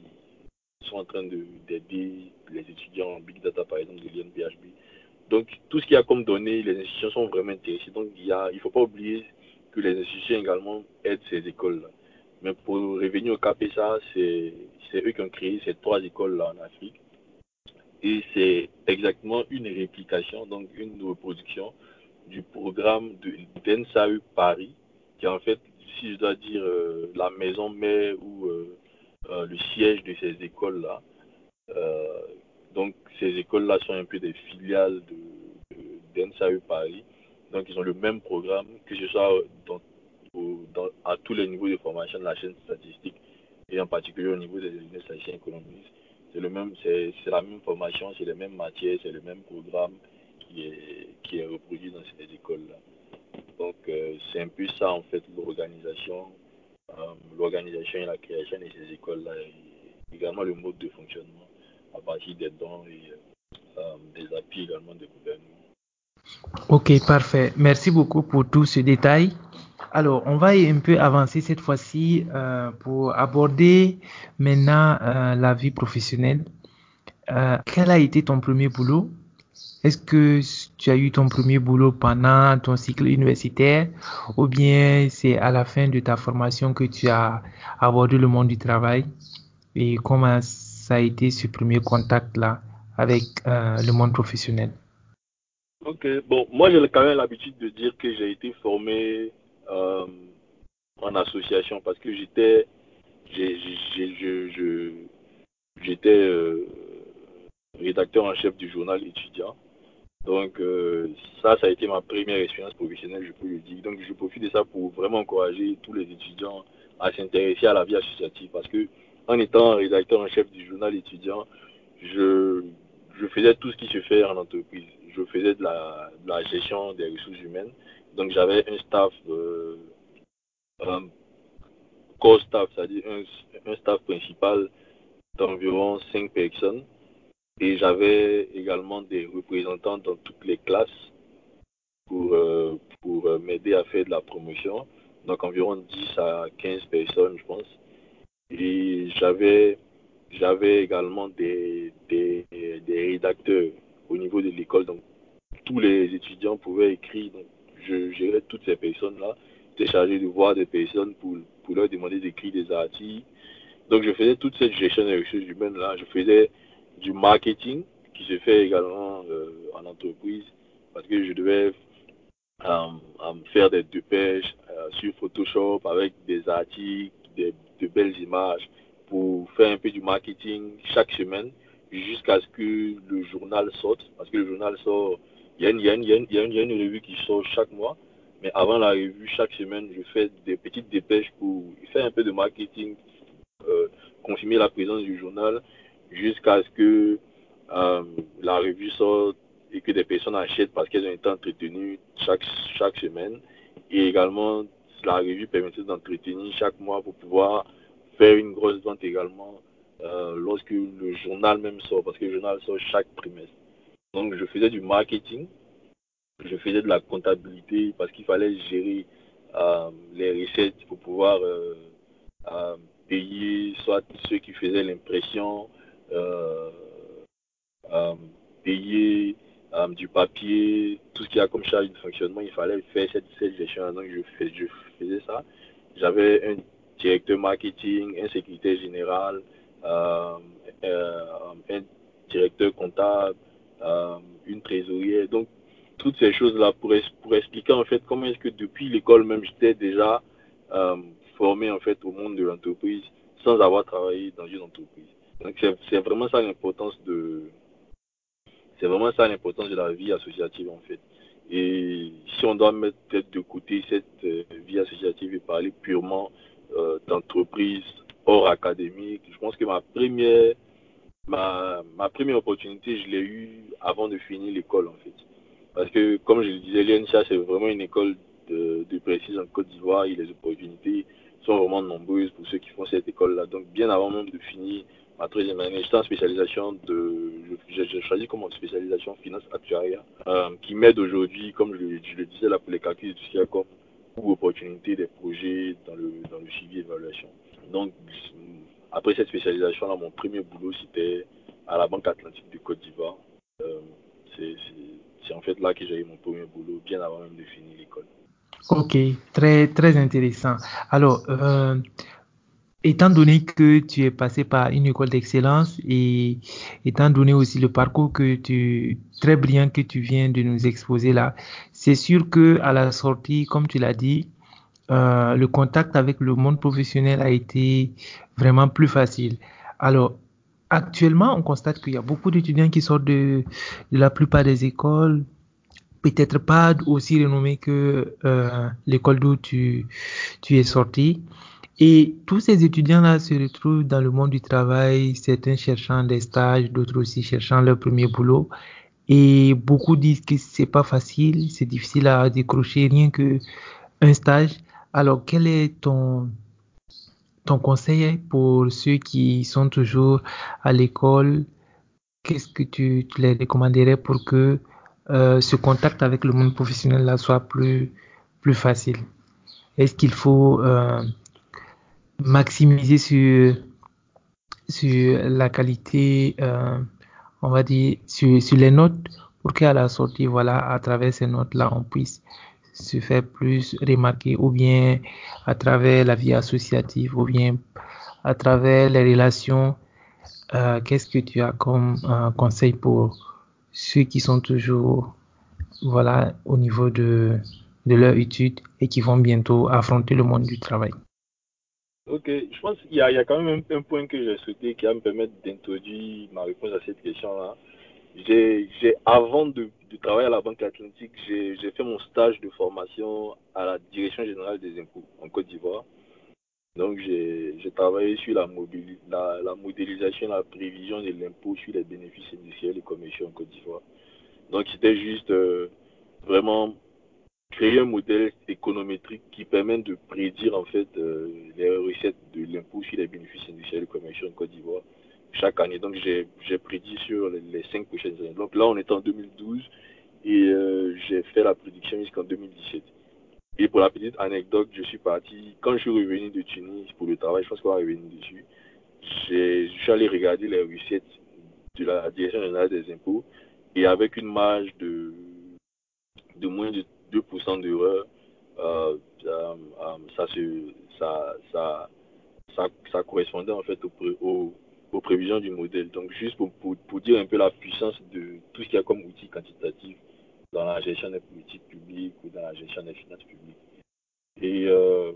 sont en train d'aider les étudiants en Big Data, par exemple, de l'INPHB. Donc, tout ce qu'il y a comme données, les institutions sont vraiment intéressées. Donc, il ne faut pas oublier que les institutions également aident ces écoles-là. Mais pour revenir au CAPESA, c'est eux qui ont créé ces trois écoles-là en Afrique. Et c'est exactement une réplication, donc une reproduction du programme d'ENSAE Paris, qui en fait, si je dois dire, euh, la maison mère ou euh, euh, le siège de ces écoles-là. donc, ces écoles-là sont un peu des filiales de, Paris. Donc, ils ont le même programme, que ce soit à tous les niveaux de formation de la chaîne statistique et en particulier au niveau des statistiques économistes. C'est même, c'est la même formation, c'est les mêmes matières, c'est le même programme qui est, qui est reproduit dans ces écoles-là. Donc, euh, c'est un peu ça, en fait, l'organisation, euh, l'organisation et la création de ces écoles-là, également le mode de fonctionnement à partir des dons et euh, des appuis également des gouvernements. Ok, parfait. Merci beaucoup pour tout ce détail. Alors, on va un peu avancer cette fois-ci euh, pour aborder maintenant la vie professionnelle. Quel a été ton premier boulot? Est-ce que tu as eu ton premier boulot pendant ton cycle universitaire ou bien c'est à la fin de ta formation que tu as abordé le monde du travail? Et comment ça a été ce premier contact-là avec euh, le monde professionnel? Ok, bon, moi j'ai quand même l'habitude de dire que j'ai été formé euh, en association parce que j'étais j'étais euh, rédacteur en chef du journal étudiant donc euh, ça, ça a été ma première expérience professionnelle, je peux le dire. Donc je profite de ça pour vraiment encourager tous les étudiants à s'intéresser à la vie associative parce que en étant rédacteur en chef du journal étudiant, je, faisais tout ce qui se fait en entreprise. Je faisais de la, de la gestion des ressources humaines. Donc j'avais un staff, euh, un core staff, c'est-à-dire un, un staff principal d'environ 5 personnes. Et j'avais également des représentants dans toutes les classes pour, euh, pour euh, m'aider à faire de la promotion. Donc environ 10 à 15 personnes, je pense. Et j'avais j'avais également des, des, rédacteurs au niveau de l'école. Donc tous les étudiants pouvaient écrire. Donc je gérais toutes ces personnes-là. J'étais chargé de voir des personnes pour, pour leur demander d'écrire des articles. Donc je faisais toute cette gestion des ressources humaines-là. Je faisais du marketing qui se fait également euh, en entreprise parce que je devais euh, euh, faire des dépêches sur Photoshop avec des articles, des, de belles images pour faire un peu du marketing chaque semaine jusqu'à ce que le journal sorte. Parce que le journal sort, il y, a une, revue qui sort chaque mois. Mais avant la revue, chaque semaine, je fais des petites dépêches pour faire un peu de marketing, confirmer la présence du journal jusqu'à ce que euh, la revue sorte et que des personnes achètent parce qu'elles ont été entretenues chaque, chaque semaine. Et également, la revue permettait d'entretenir chaque mois pour pouvoir faire une grosse vente également euh, lorsque le journal même sort, parce que le journal sort chaque trimestre. Donc, je faisais du marketing, je faisais de la comptabilité parce qu'il fallait gérer euh, les recettes pour pouvoir payer soit ceux qui faisaient l'impression, payer euh, du papier, tout ce qu'il y a comme charge de fonctionnement, il fallait faire cette, cette gestion. Donc je, fais, je faisais ça. J'avais un directeur marketing, un secrétaire général, un directeur comptable, une trésorière. Donc toutes ces choses-là pour, pour expliquer en fait comment est-ce que depuis l'école même j'étais déjà euh, formé en fait au monde de l'entreprise sans avoir travaillé dans une entreprise. Donc c'est vraiment ça l'importance de c'est vraiment ça l'importance de la vie associative en fait. Et si on doit mettre de côté cette euh, vie associative et parler purement euh, d'entreprise hors académique, je pense que ma première ma, ma première opportunité, je l'ai eue avant de finir l'école en fait. Parce que, comme je le disais, l'INCHA, c'est vraiment une école de, de précise en Côte d'Ivoire et les opportunités sont vraiment nombreuses pour ceux qui font cette école-là. Donc, bien avant même de finir ma troisième année, j'étais en spécialisation de. J'ai choisi comme spécialisation finance actuariat, euh, qui m'aide aujourd'hui, comme je, le disais pour les calculs a comme ou opportunités des projets dans le, dans le suivi évaluation. Donc, après cette spécialisation-là, mon premier boulot, c'était à la Banque Atlantique de Côte d'Ivoire. Euh, c'est en fait là que j'ai eu mon premier boulot, bien avant même de finir l'école. Ok, très, très intéressant. Alors, euh, étant donné que tu es passé par une école d'excellence et étant donné aussi le parcours que tu, très brillant que tu viens de nous exposer là, c'est sûr que à la sortie, comme tu l'as dit, euh, le contact avec le monde professionnel a été vraiment plus facile. Alors, actuellement, on constate qu'il y a beaucoup d'étudiants qui sortent de, la plupart des écoles, peut-être pas aussi renommées que euh, l'école d'où tu, tu es sorti. Et tous ces étudiants-là se retrouvent dans le monde du travail, certains cherchant des stages, d'autres aussi cherchant leur premier boulot. Et beaucoup disent que c'est pas facile, c'est difficile à décrocher rien que un stage. Alors, quel est ton, ton conseil pour ceux qui sont toujours à l'école? Qu'est-ce que tu, tu, les recommanderais pour que euh, ce contact avec le monde professionnel là soit plus, plus facile? Est-ce qu'il faut euh, maximiser sur, la qualité, euh, on va dire, sur, sur les notes pour qu'à la sortie, voilà, à travers ces notes-là, on puisse se faire plus remarquer ou bien à travers la vie associative ou bien à travers les relations. Euh, Qu'est-ce que tu as comme euh, conseil pour ceux qui sont toujours voilà au niveau de, de leur étude et qui vont bientôt affronter le monde du travail? Ok, je pense qu'il y, y, a quand même un, point que j'ai souhaité qui va me permettre d'introduire ma réponse à cette question-là. J'ai, avant de, travailler à la Banque Atlantique, j'ai fait mon stage de formation à la Direction générale des impôts en Côte d'Ivoire. Donc, j'ai travaillé sur la, modélisation, la prévision de l'impôt sur les bénéfices industriels et commerciaux en Côte d'Ivoire. Donc, c'était juste euh, vraiment créer un modèle économétrique qui permet de prédire en fait euh, les recettes de l'impôt sur les bénéfices industriels commerciaux en Côte d'Ivoire chaque année. Donc, j'ai prédit sur les, cinq prochaines années. Donc, là, on est en 2012 et euh, j'ai fait la prédiction jusqu'en 2017. Et pour la petite anecdote, je suis parti, quand je suis revenu de Tunis pour le travail, je pense qu'on va revenir dessus, je suis allé regarder les recettes de la Direction générale des impôts et avec une marge de, de moins de 2% d'erreur, euh, euh, ça, ça, ça, ça, ça, correspondait en fait aux, aux, prévisions du modèle. Donc juste pour, dire un peu la puissance de tout ce qu'il y a comme outil quantitatif dans la gestion des politiques publiques ou dans la gestion des finances publiques. Et euh,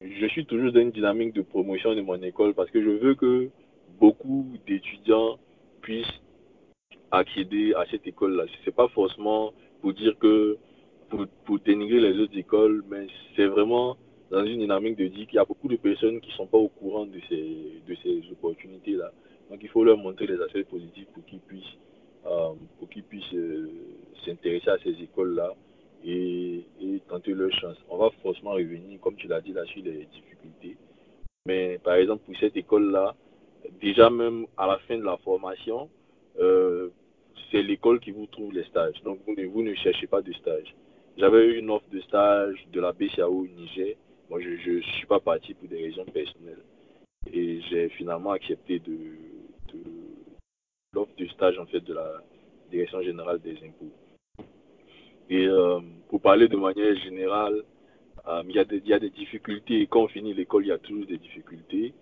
je suis toujours dans une dynamique de promotion de mon école parce que je veux que beaucoup d'étudiants puissent accéder à cette école-là. Ce n'est pas forcément pour dire que, pour, pour dénigrer les autres écoles, mais c'est vraiment dans une dynamique de dire qu'il y a beaucoup de personnes qui ne sont pas au courant de ces, de ces opportunités-là. Donc il faut leur montrer les aspects positifs pour qu'ils puissent euh, pour qu'ils puissent euh, s'intéresser à ces écoles-là et, et, tenter leur chance. On va forcément revenir, comme tu l'as dit là, sur les difficultés. Mais par exemple, pour cette école-là, déjà même à la fin de la formation, euh, c'est l'école qui vous trouve les stages. Donc vous ne, vous ne cherchez pas de stage. J'avais eu une offre de stage de la BCAO Niger. Moi, je ne suis pas parti pour des raisons personnelles. Et j'ai finalement accepté de, l'offre de stage en fait de la Direction générale des impôts. Et euh, pour parler de manière générale, euh, il, y a des, il y a des difficultés. Quand on finit l'école, il y a toujours des difficultés.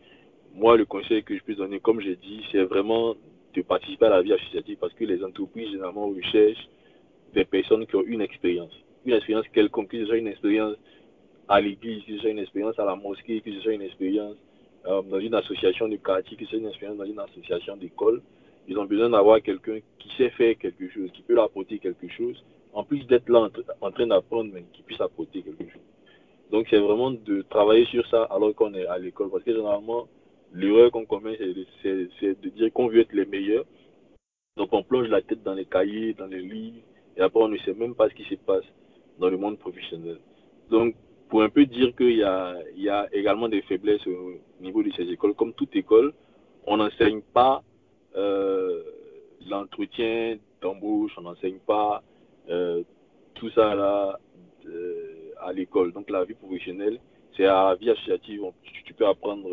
Moi, le conseil que je peux donner, comme j'ai dit, c'est vraiment de participer à la vie associative parce que les entreprises, généralement, recherchent des personnes qui ont une expérience. Une expérience quelconque, que ce soit une expérience à l'église, que ce soit une expérience à la mosquée, que ce soit une expérience euh, dans une association de quartier, que ce soit une expérience dans une association d'école. Ils ont besoin d'avoir quelqu'un qui sait faire quelque chose, qui peut leur apporter quelque chose, en plus d'être là en, train d'apprendre, mais qui puisse apporter quelque chose. Donc c'est vraiment de travailler sur ça alors qu'on est à l'école. Parce que généralement, l'erreur qu'on commet, c'est de dire qu'on veut être les meilleurs. Donc on plonge la tête dans les cahiers, dans les livres, et après on ne sait même pas ce qui se passe dans le monde professionnel. Donc pour un peu dire qu'il y a, également des faiblesses au niveau de ces écoles, comme toute école, on n'enseigne pas euh, l'entretien d'embauche, on n'enseigne pas euh, tout ça euh, à l'école. Donc la vie professionnelle, c'est à la vie associative, tu, tu peux apprendre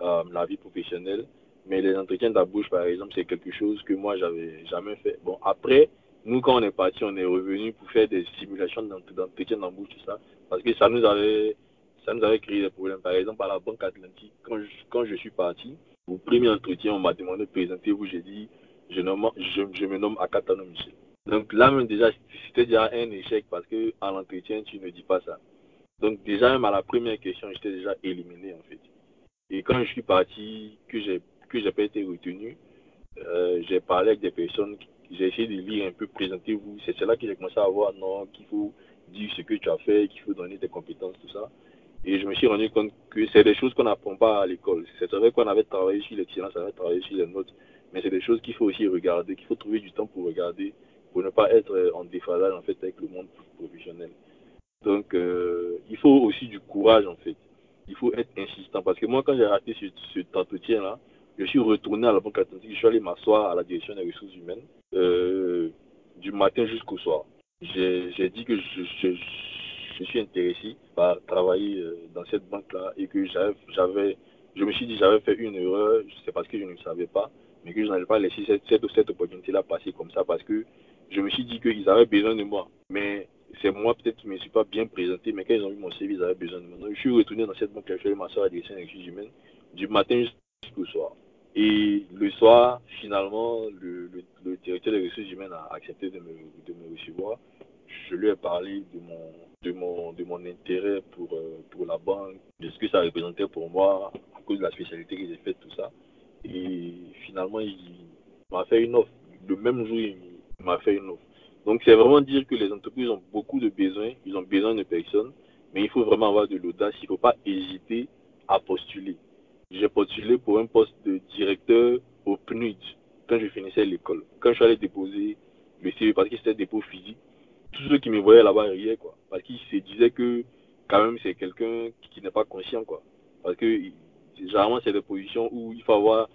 la vie professionnelle, mais les entretiens d'embauche par exemple, c'est quelque chose que moi j'avais jamais fait. Bon après, nous quand on est parti, on est revenu pour faire des simulations d'entretien d'embauche, tout ça, parce que ça nous avait ça nous avait créé des problèmes. Par exemple, à la Banque Atlantique, quand je, quand je suis parti, au premier entretien, on m'a demandé de présenter vous. J'ai dit, je, nomme, je, je, me nomme Akatano Michel. Donc là même déjà, c'était déjà un échec parce que à l'entretien, tu ne dis pas ça. Donc déjà même à la première question, j'étais déjà éliminé en fait. Et quand je suis parti, que j'ai que pas été retenu, euh, j'ai parlé avec des personnes, j'ai essayé de lire un peu, présentez-vous. C'est là que j'ai commencé à voir non qu'il faut dire ce que tu as fait, qu'il faut donner tes compétences, tout ça. Et je me suis rendu compte que c'est des choses qu'on n'apprend pas à l'école. C'est vrai qu'on avait travaillé sur l'excellence, on avait travaillé sur les notes, mais c'est des choses qu'il faut aussi regarder, qu'il faut trouver du temps pour regarder, pour ne pas être en déphasage en fait avec le monde professionnel. Donc euh, il faut aussi du courage en fait. Il faut être insistant parce que moi quand j'ai raté ce, cet entretien là, je suis retourné à la Banque Atlantique, je suis allé m'asseoir à la direction des ressources humaines euh, du matin jusqu'au soir. J'ai dit que je, suis intéressé par travailler dans cette banque-là et que j'avais, je me suis dit j'avais fait une erreur, c'est parce que je ne savais pas, mais que je n'allais pas laisser cette, cette, opportunité-là passer comme ça parce que je me suis dit qu'ils avaient besoin de moi. Mais c'est moi peut-être qui ne me suis pas bien présenté, mais quand ils ont vu mon CV, ils avaient besoin de moi. Je suis retourné dans cette suis allé m'asseoir à la direction humaines du matin jusqu'au soir. Et le soir, finalement, le, le, directeur des ressources humaines a accepté de me, de me recevoir. Je lui ai parlé de mon, de mon, de mon intérêt pour, euh, pour la banque, de ce que ça représentait pour moi, à cause de la spécialité que j'ai faite, tout ça. Et finalement, il m'a fait une offre. Le même jour, il m'a fait une offre. Donc, c'est vraiment dire que les entreprises ont beaucoup de besoins, ils ont besoin de personnes. mais il faut vraiment avoir de l'audace. Il ne faut pas hésiter à postuler. J'ai postulé pour un poste de directeur au PNUD quand je finissais l'école. Quand je suis allé déposer le CV, parce que c'était dépôt physique, tous ceux qui me voyaient là-bas riaient, quoi. Parce qu'ils se disaient que, quand même, c'est quelqu'un qui n'est pas conscient, quoi. Parce que, généralement, c'est des positions où il faut avoir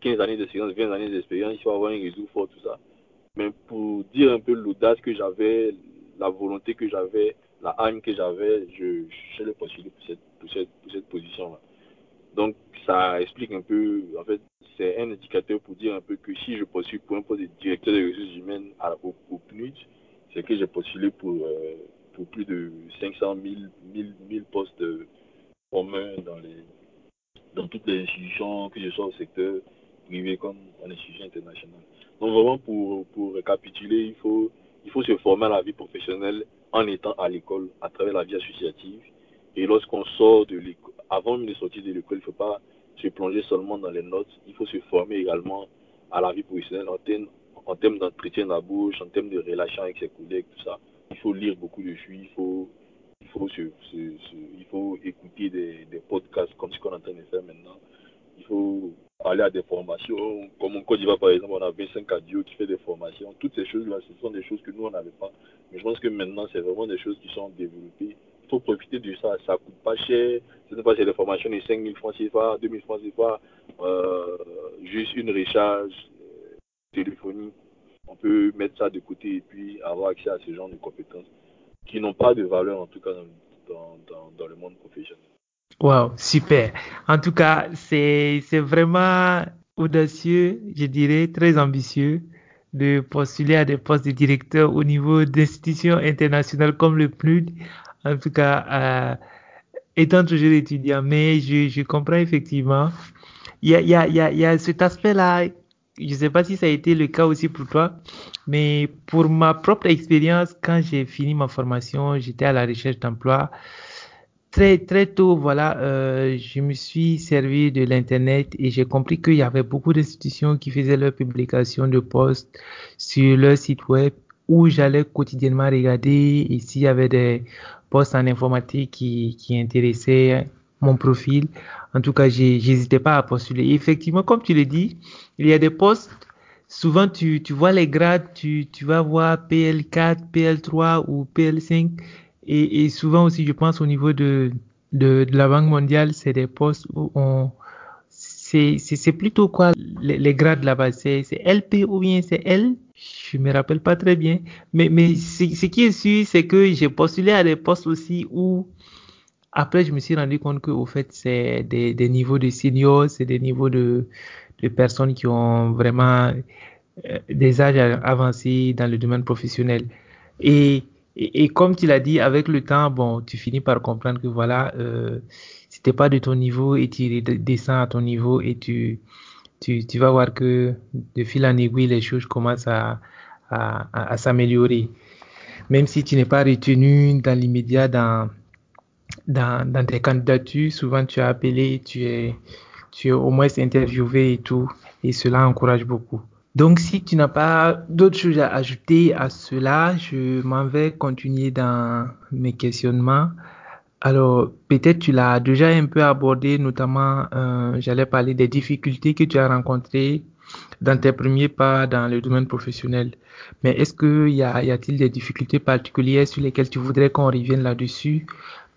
15 euh, années d'expérience, 20 années d'expérience, il faut avoir un réseau fort, tout ça. Mais pour dire un peu l'audace que j'avais, la volonté que j'avais, la haine que j'avais, je, je l'ai postulé pour cette, pour cette, pour cette position-là. Donc, ça explique un peu, en fait, c'est un indicateur pour dire un peu que si je postule pour un poste de directeur des ressources humaines au, PNUD, c'est que j'ai postulé pour, euh, pour plus de 500 000, 1000, postes communs dans, les, dans toutes les institutions, que ce soit au secteur privé comme en institution internationale. Donc vraiment, pour, pour récapituler, il faut, il faut se former à la vie professionnelle en étant à l'école, à travers la vie associative. Et lorsqu'on sort de l'école, avant de sortir de l'école, il ne faut pas se plonger seulement dans les notes, il faut se former également à la vie professionnelle en termes, en termes d'entretien de la bouche, en termes de relations avec ses collègues, tout ça. Il faut lire beaucoup de choses, il faut, il faut, se, il faut écouter des, podcasts comme ce qu'on est en train de faire maintenant. Il faut aller à des formations. Comme en Côte d'Ivoire, par exemple, on a 25 Adio qui fait des formations. Toutes ces choses-là, ce sont des choses que nous, on n'avait pas. Mais je pense que maintenant, c'est vraiment des choses qui sont développées faut profiter de ça. Ça coûte pas cher. Ce n'est pas des formations de 5 000 francs CFA, 2 000 francs CFA, euh, juste une recharge euh, téléphonique. On peut mettre ça de côté et puis avoir accès à ce genre de compétences qui n'ont pas de valeur, en tout cas, dans, dans, dans le monde professionnel. Wow, super. En tout cas, c'est vraiment audacieux, je dirais, très ambitieux de postuler à des postes de directeur au niveau d'institutions internationales comme le PNUD en tout cas, étant toujours étudiant, mais je, comprends effectivement. Il y a, il y a, cet aspect-là, je ne sais pas si ça a été le cas aussi pour toi, mais pour ma propre expérience, quand j'ai fini ma formation, j'étais à la recherche d'emploi. Très, très tôt, voilà, euh, je me suis servi de l'Internet et j'ai compris qu'il y avait beaucoup d'institutions qui faisaient leur publication de postes sur leur site web où j'allais quotidiennement regarder et s'il y avait des postes en informatique qui, qui intéressaient mon profil. En tout cas, j'hésitais pas à postuler. effectivement, comme tu le dis, il y a des postes, souvent tu, tu vois les grades, tu, tu vas voir PL4, PL3 ou PL5. Et, souvent aussi, je pense au niveau de, de, la Banque mondiale, c'est des postes où on... C'est plutôt quoi les, grades là-bas? C'est LP ou bien c'est L? Je me rappelle pas très bien. Mais, mais ce, qui est sûr, c'est que j'ai postulé à des postes aussi où, après, je me suis rendu compte que, au fait, c'est des, des niveaux de seniors, c'est des niveaux de, de personnes qui ont vraiment euh, des âges avancés dans le domaine professionnel. Et, et, comme tu l'as dit, avec le temps, bon, tu finis par comprendre que voilà, euh, c'était pas de ton niveau et tu descends à ton niveau et tu, tu, tu vas voir que de fil en aiguille, les choses commencent à, à, à, s'améliorer. Même si tu n'es pas retenu dans l'immédiat dans, dans, dans, tes candidatures, souvent tu es appelé, tu es, tu es au moins interviewé et tout, et cela encourage beaucoup. Donc, si tu n'as pas d'autres choses à ajouter à cela, je m'en vais continuer dans mes questionnements. Alors, peut-être tu l'as déjà un peu abordé, notamment, euh, j'allais parler des difficultés que tu as rencontrées dans tes premiers pas dans le domaine professionnel. Mais est-ce qu'il y a, y a-t-il des difficultés particulières sur lesquelles tu voudrais qu'on revienne là-dessus?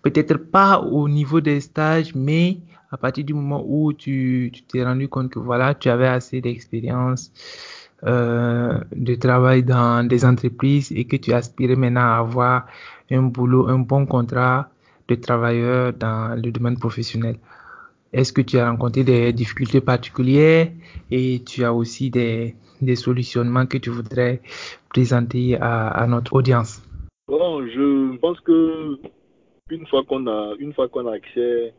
Peut-être pas au niveau des stages, mais à partir du moment où tu, t'es rendu compte que voilà, tu avais assez d'expérience euh, de travail dans des entreprises et que tu aspirais maintenant à avoir un boulot, un bon contrat de travailleur dans le domaine professionnel. Est-ce que tu as rencontré des difficultés particulières et tu as aussi des, des solutionnements que tu voudrais présenter à, à notre audience? Bon, je pense que une fois qu'on a une fois qu'on a accès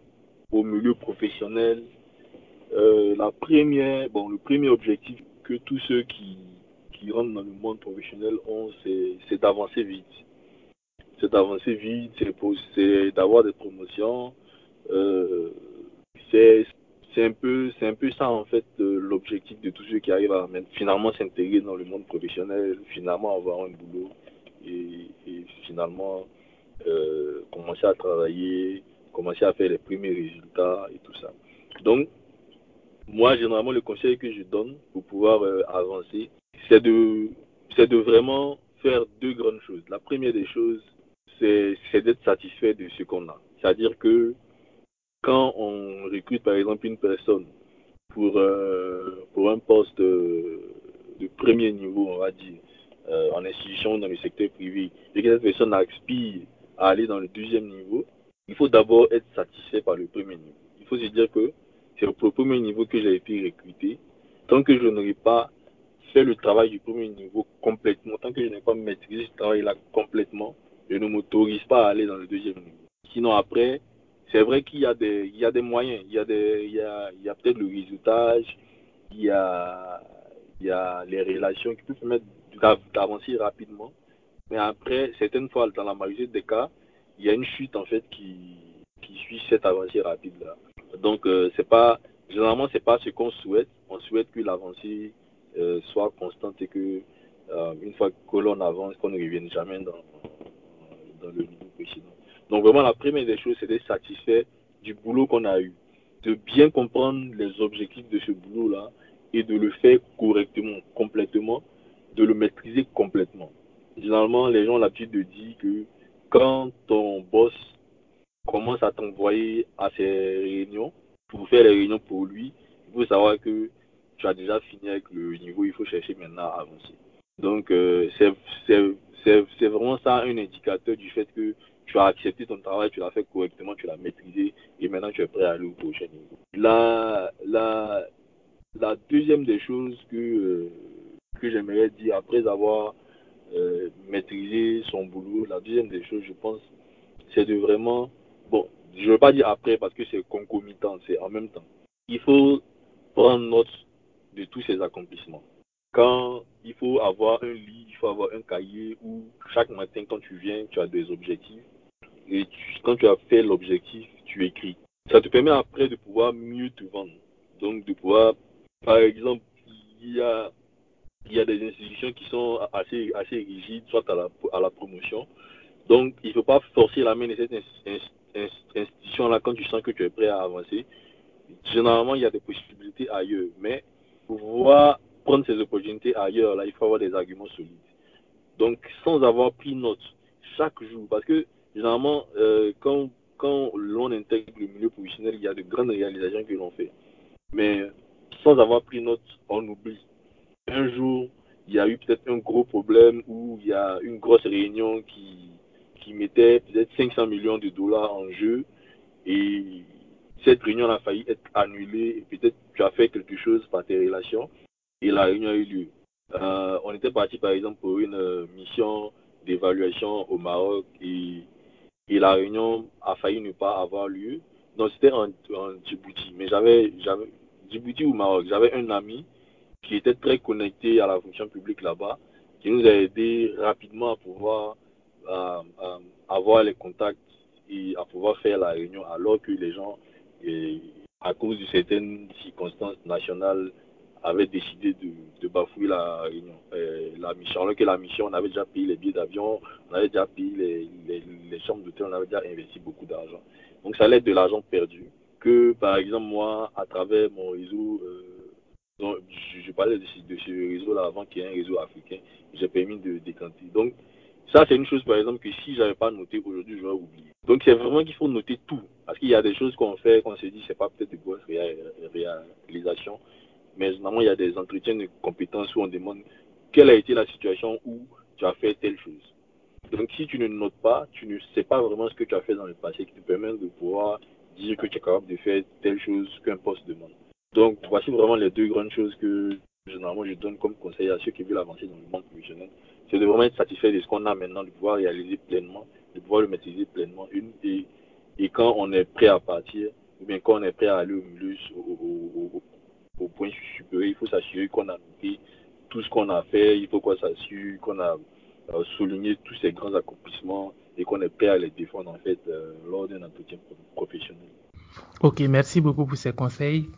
au milieu professionnel, euh, le premier objectif que tous ceux qui, rentrent dans le monde professionnel ont, c'est d'avancer vite. C'est d'avancer vite, c'est d'avoir des promotions. Euh, c'est un peu un ça en fait euh, l'objectif de tous ceux qui arrivent à finalement s'intégrer dans le monde professionnel, finalement avoir un boulot et, finalement commencer à travailler, commencer à faire les premiers résultats et tout ça. Donc, moi, généralement, le conseil que je donne pour pouvoir euh, avancer, c'est de, c'est de vraiment faire deux grandes choses. La première des choses, c'est, c'est d'être satisfait de ce qu'on a. C'est-à-dire que quand on recrute, par exemple, une personne pour, euh, pour un poste de premier niveau, on va dire, euh, en institution dans le secteur privé, et que cette personne aspire à aller dans le deuxième niveau, il faut d'abord être satisfait par le premier niveau. Il faut se dire que c'est au premier niveau que j'ai été recruté. Tant que je n'aurai pas fait le travail du premier niveau complètement, tant que je n'ai pas maîtrisé ce travail-là complètement, je ne m'autorise pas à aller dans le deuxième niveau. Sinon, après, c'est vrai qu'il y, a des, moyens, il y a, peut-être le résultage, il y a, y a les relations qui peuvent permettre d'avancer rapidement. Mais après, certaines fois, dans la majorité des cas, il y a une chute en fait qui, suit cette avancée rapide là. Donc euh, c'est pas généralement c'est pas ce qu'on souhaite. On souhaite que l'avancée euh, soit constante et que euh, une fois que l'on avance, qu'on ne revienne jamais dans, dans le niveau précédent. Donc vraiment la première des choses, c'est d'être satisfait du boulot qu'on a eu, de bien comprendre les objectifs de ce boulot là et de le faire correctement, complètement, de le maîtriser complètement. Généralement, les gens ont l'habitude de dire que quand ton boss commence à t'envoyer à ses réunions, pour faire les réunions pour lui, il faut savoir que tu as déjà fini avec le niveau, il faut chercher maintenant à avancer. Donc, euh, c'est vraiment ça un indicateur du fait que tu as accepté ton travail, tu l'as fait correctement, tu l'as maîtrisé et maintenant tu es prêt à aller au prochain niveau. La, deuxième des choses que, euh, que j'aimerais dire après avoir euh, maîtrisé son boulot, la deuxième des choses, je pense, c'est de vraiment, bon, je ne veux pas dire après parce que c'est concomitant, c'est en même temps. Il faut prendre note de tous ces accomplissements. Quand il faut avoir un lit, il faut avoir un cahier où chaque matin quand tu viens, tu as des objectifs. Et quand tu as fait l'objectif, tu écris. Ça te permet après de pouvoir mieux te vendre. Donc de pouvoir par exemple, il y a, il y a des institutions qui sont assez, rigides, soit à la, à la promotion. Donc, il ne faut pas forcer la main de cette institution-là quand tu sens que tu es prêt à avancer. Généralement, il y a des possibilités ailleurs. Mais pour pouvoir prendre ces opportunités ailleurs, là, il faut avoir des arguments solides. Donc, sans avoir pris note chaque jour, parce que généralement, euh, quand, quand l'on intègre le milieu professionnel, il y a de grandes réalisations que l'on fait. Mais sans avoir pris note, on oublie. Un jour, il y a eu peut-être un gros problème où il y a une grosse réunion qui, qui mettait peut-être 500 millions de dollars en jeu et cette réunion a failli être annulée et peut-être tu as fait quelque chose par tes relations et la réunion a eu lieu. Euh, on était parti par exemple pour une mission d'évaluation au Maroc et, et, la réunion a failli ne pas avoir lieu. Donc c'était en, en Djibouti, mais j'avais, j'avais, Djibouti ou Maroc, j'avais un ami qui était très connecté à la fonction publique là-bas, qui nous a aidé rapidement à pouvoir euh, euh, avoir les contacts et à pouvoir faire la réunion, alors que les gens, à cause de certaines circonstances nationales, avaient décidé de, de bafouer la réunion, euh, la mission. Alors que la mission, on avait déjà payé les billets d'avion, on avait déjà payé les, les, chambres d'hôtel, on avait déjà investi beaucoup d'argent. Donc ça allait être de l'argent perdu que, par exemple, moi, à travers mon réseau, je, parlais de, de ce réseau-là avant qu'il y ait un réseau africain, j'ai permis de décanter. Donc, ça, c'est une chose, par exemple, que si j'avais pas noté aujourd'hui, j'aurais oublié. Donc, c'est vraiment qu'il faut noter tout. Parce qu'il y a des choses qu'on fait, qu'on se dit, c'est pas peut-être de grosses réalisations, mais normalement, il y a des entretiens de compétences où on demande quelle a été la situation où tu as fait telle chose. Donc, si tu ne notes pas, tu ne sais pas vraiment ce que tu as fait dans le passé qui te permet de pouvoir dire que tu es capable de faire telle chose qu'un poste demande. Donc, voici vraiment les deux grandes choses que généralement je donne comme conseil à ceux qui veulent avancer dans le monde professionnel. C'est de vraiment être satisfait de ce qu'on a maintenant, de pouvoir réaliser pleinement, de pouvoir le maîtriser pleinement. Et, quand on est prêt à partir, ou bien quand on est prêt à aller au milieu, au point supérieur, il faut s'assurer qu'on a noté tout ce qu'on a fait, il faut qu'on s'assure qu'on a euh, souligné tous ces grands accomplissements et qu'on est prêt à les défendre en fait euh, lors d'un entretien professionnel. Ok, merci beaucoup pour ces conseils.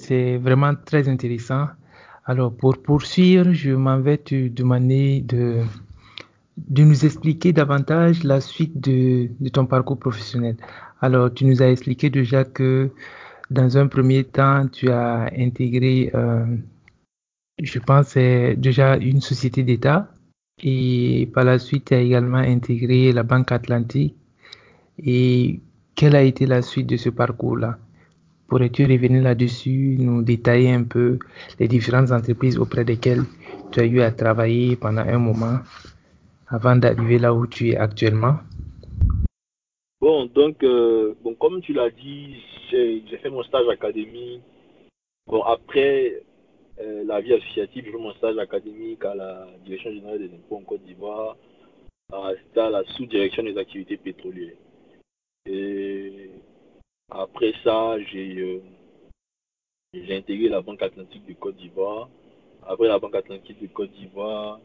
C'est vraiment très intéressant. Alors, pour poursuivre, je m'en vais te demander de, nous expliquer davantage la suite de, ton parcours professionnel. Alors, tu nous as expliqué déjà que dans un premier temps, tu as intégré, euh, je pense, déjà une société d'État et par la suite, tu as également intégré la Banque Atlantique. Et quelle a été la suite de ce parcours-là? Pourrais-tu revenir là-dessus, nous détailler un peu les différentes entreprises auprès desquelles tu as eu à travailler pendant un moment avant d'arriver là où tu es actuellement? Bon, donc, euh, bon, comme tu l'as dit, j'ai fait mon stage académique. Bon, après euh, la vie associative, j'ai fait mon stage académique à la Direction générale des impôts en Côte d'Ivoire. C'était à la sous-direction des activités pétrolières. Et après ça, j'ai euh, intégré la Banque Atlantique de Côte d'Ivoire. Après la Banque Atlantique de Côte d'Ivoire,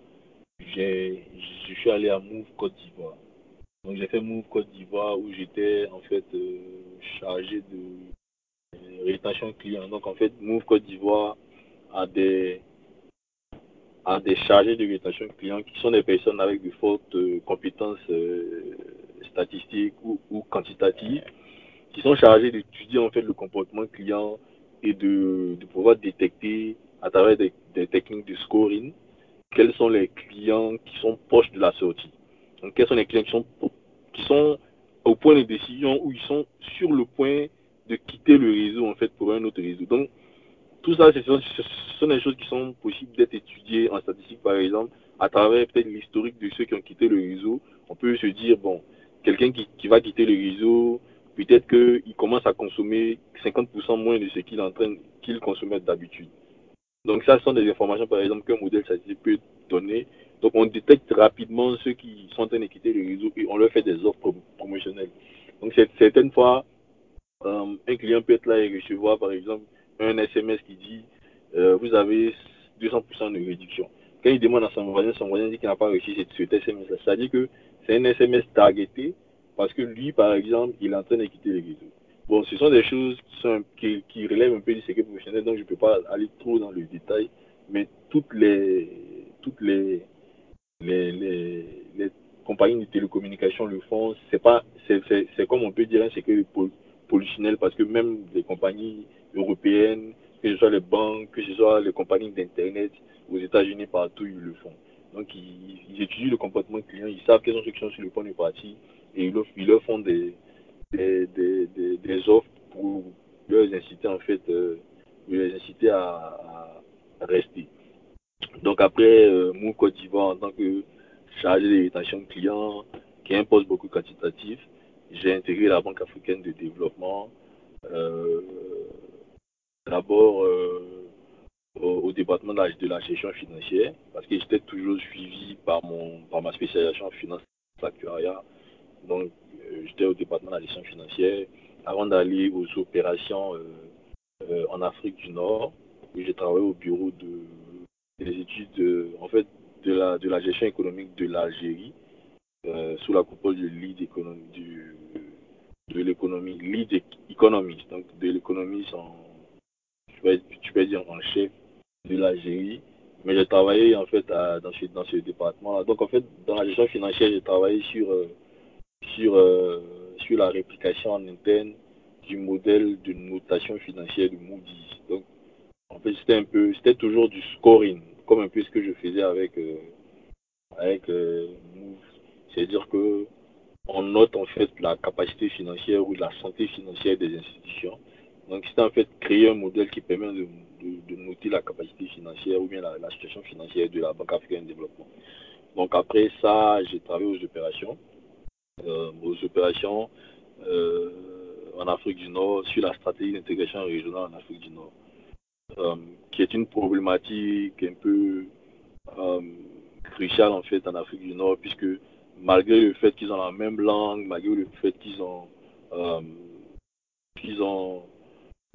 je suis allé à Move Côte d'Ivoire. Donc j'ai fait Move Côte d'Ivoire où j'étais en fait euh, chargé de euh, rétention client. Donc en fait Move Côte d'Ivoire a des des chargés de rétention client qui sont des personnes avec de fortes compétences statistiques ou, ou, quantitatives qui sont chargés d'étudier en fait le comportement client et de, pouvoir détecter à travers des, techniques de scoring quels sont les clients qui sont proches de la sortie. Donc, quels sont les clients qui sont, qui sont au point de décision où ils sont sur le point de quitter le réseau en fait pour un autre réseau. Donc, tout ça, ce sont, des choses qui sont possibles d'être étudiées en statistique, par exemple, à travers peut-être l'historique de ceux qui ont quitté le réseau. On peut se dire, bon, quelqu'un qui, va quitter le réseau, peut-être qu'il commence à consommer 50% moins de ce qu'il qu'il consommait d'habitude. Donc ça, ce sont des informations, par exemple, qu'un modèle statistique peut donner. Donc on détecte rapidement ceux qui sont en train de quitter le réseau et on leur fait des offres promotionnelles. Donc certaines fois, euh, un client peut être là et recevoir, par exemple, un SMS qui dit euh, vous avez 200% de réduction. Quand il demande à son voisin, son voisin dit qu'il n'a pas reçu cet SMS. Ça veut dire que c'est un SMS targeté parce que lui, par exemple, il est en train de quitter réseau. Bon, ce sont des choses qui, relèvent un peu du secret professionnel, donc je ne peux pas aller trop dans le détail, mais toutes les, compagnies de télécommunications le font. C'est pas, c'est comme on peut dire un secret pollutionnel parce que même les compagnies européennes, que ce soit les banques, que ce soit les compagnies d'Internet, aux États-Unis, partout, ils le font. Donc, ils, ils, étudient le comportement client, ils savent quels sont ceux qui sont sur le point de partir et ils leur, font des, des, des, des, offres pour leur inciter en fait, euh, les inciter à, rester. Donc après euh, mon Côte d'Ivoire en tant que chargé de rétention client, qui est un poste beaucoup quantitatif, j'ai intégré la Banque africaine de développement. Euh, D'abord euh, au, département de la, de la, gestion financière, parce que j'étais toujours suivi par, mon, par ma spécialisation en finance actuariat. Donc j'étais au département de la gestion financière avant d'aller aux opérations euh, euh, en Afrique du Nord. J'ai travaillé au bureau de, des études de, en fait, de la, de la gestion économique de l'Algérie euh, sous la coupole lead économie, du, de l'économie, lead economist, donc de l'économiste en, tu peux, tu dire en chef de l'Algérie. Mais j'ai travaillé en fait dans ce, dans ce département. -là. Donc en fait, dans la gestion financière, j'ai travaillé sur sur, euh, sur la réplication en interne du modèle de notation financière de Moody's. Donc, en fait, c'était un peu, c'était toujours du scoring, comme un peu ce que je faisais avec, euh, avec euh. C'est-à-dire que on note en fait la capacité financière ou la santé financière des institutions. Donc, c'était en fait créer un modèle qui permet de, noter la capacité financière ou bien la, la, situation financière de la Banque africaine de développement. Donc, après ça, j'ai travaillé aux opérations aux opérations euh, en Afrique du Nord sur la stratégie d'intégration régionale en Afrique du Nord, euh, qui est une problématique un peu cruciale en fait en Afrique du Nord, puisque malgré le fait qu'ils ont la même langue, malgré le fait qu'ils ont, qu'ils ont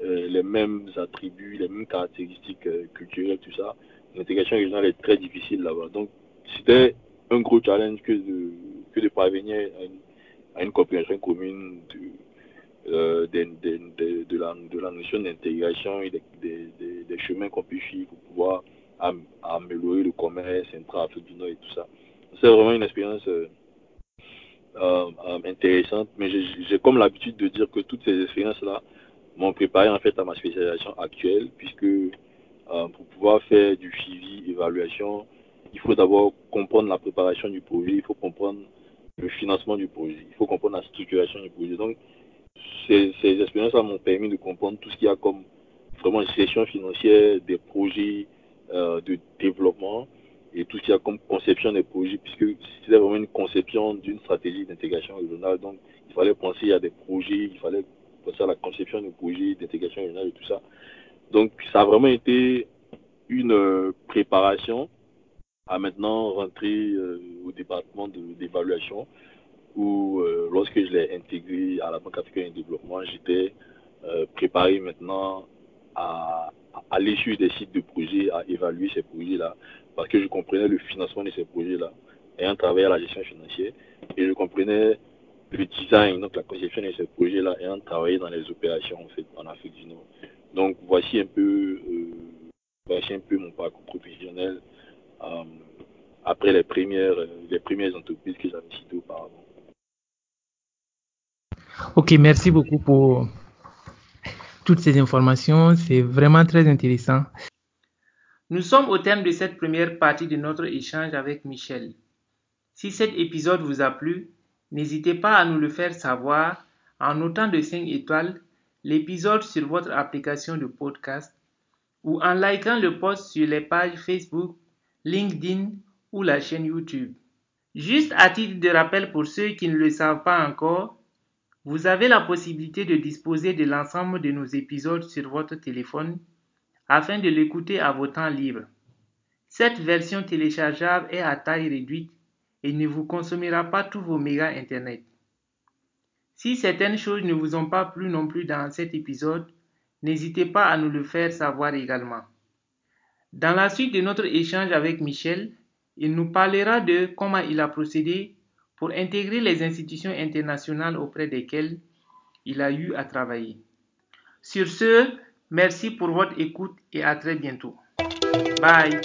les mêmes attributs, les mêmes caractéristiques culturelles, tout ça, l'intégration régionale est très difficile là-bas. Donc, c'était un gros challenge que de, que de parvenir à une, à compréhension commune de, euh, de, de, de, la, de la notion d'intégration et des, des, chemins qu'on peut suivre pour pouvoir am, améliorer le commerce intra-Afrique du Nord et tout ça. c'est vraiment une expérience intéressante. Mais j'ai comme l'habitude de dire que toutes ces expériences-là m'ont préparé en fait à ma spécialisation actuelle, puisque pour pouvoir faire du suivi, évaluation, il faut d'abord comprendre la préparation du projet, il faut comprendre le financement du projet, il faut comprendre la structuration du projet. Donc, ces, expériences-là m'ont permis de comprendre tout ce qu'il y a comme vraiment une gestion financière des projets euh, de développement et tout ce qu'il y a comme conception des projets, puisque c'était vraiment une conception d'une stratégie d'intégration régionale. Donc, il fallait penser à des projets, il fallait penser à la conception de projets d'intégration régionale et tout ça. Donc, ça a vraiment été une euh, préparation à maintenant rentrer euh, au département d'évaluation où euh, lorsque je l'ai intégré à la Banque africaine de développement, j'étais euh, préparé maintenant à, à l'issue des sites de projets, à évaluer ces projets-là, parce que je comprenais le financement de ces projets-là, ayant travaillé à la gestion financière, et je comprenais le design, donc la conception de ces projets-là, ayant travaillé dans les opérations en fait en Afrique du Nord. Donc voici un peu, voici un peu mon parcours professionnel après les premières, les premières entreprises que j'avais citées auparavant. Ok, merci beaucoup pour toutes ces informations. C'est vraiment très intéressant. Nous sommes au terme de cette première partie de notre échange avec Michel. Si cet épisode vous a plu, n'hésitez pas à nous le faire savoir en notant de 5 étoiles l'épisode sur votre application de podcast ou en likant le post sur les pages Facebook LinkedIn ou la chaîne YouTube. Juste à titre de rappel pour ceux qui ne le savent pas encore, vous avez la possibilité de disposer de l'ensemble de nos épisodes sur votre téléphone afin de l'écouter à vos temps libres. Cette version téléchargeable est à taille réduite et ne vous consommera pas tous vos mégas Internet. Si certaines choses ne vous ont pas plu non plus dans cet épisode, n'hésitez pas à nous le faire savoir également. Dans la suite de notre échange avec Michel, il nous parlera de comment il a procédé pour intégrer les institutions internationales auprès desquelles il a eu à travailler. Sur ce, merci pour votre écoute et à très bientôt. Bye.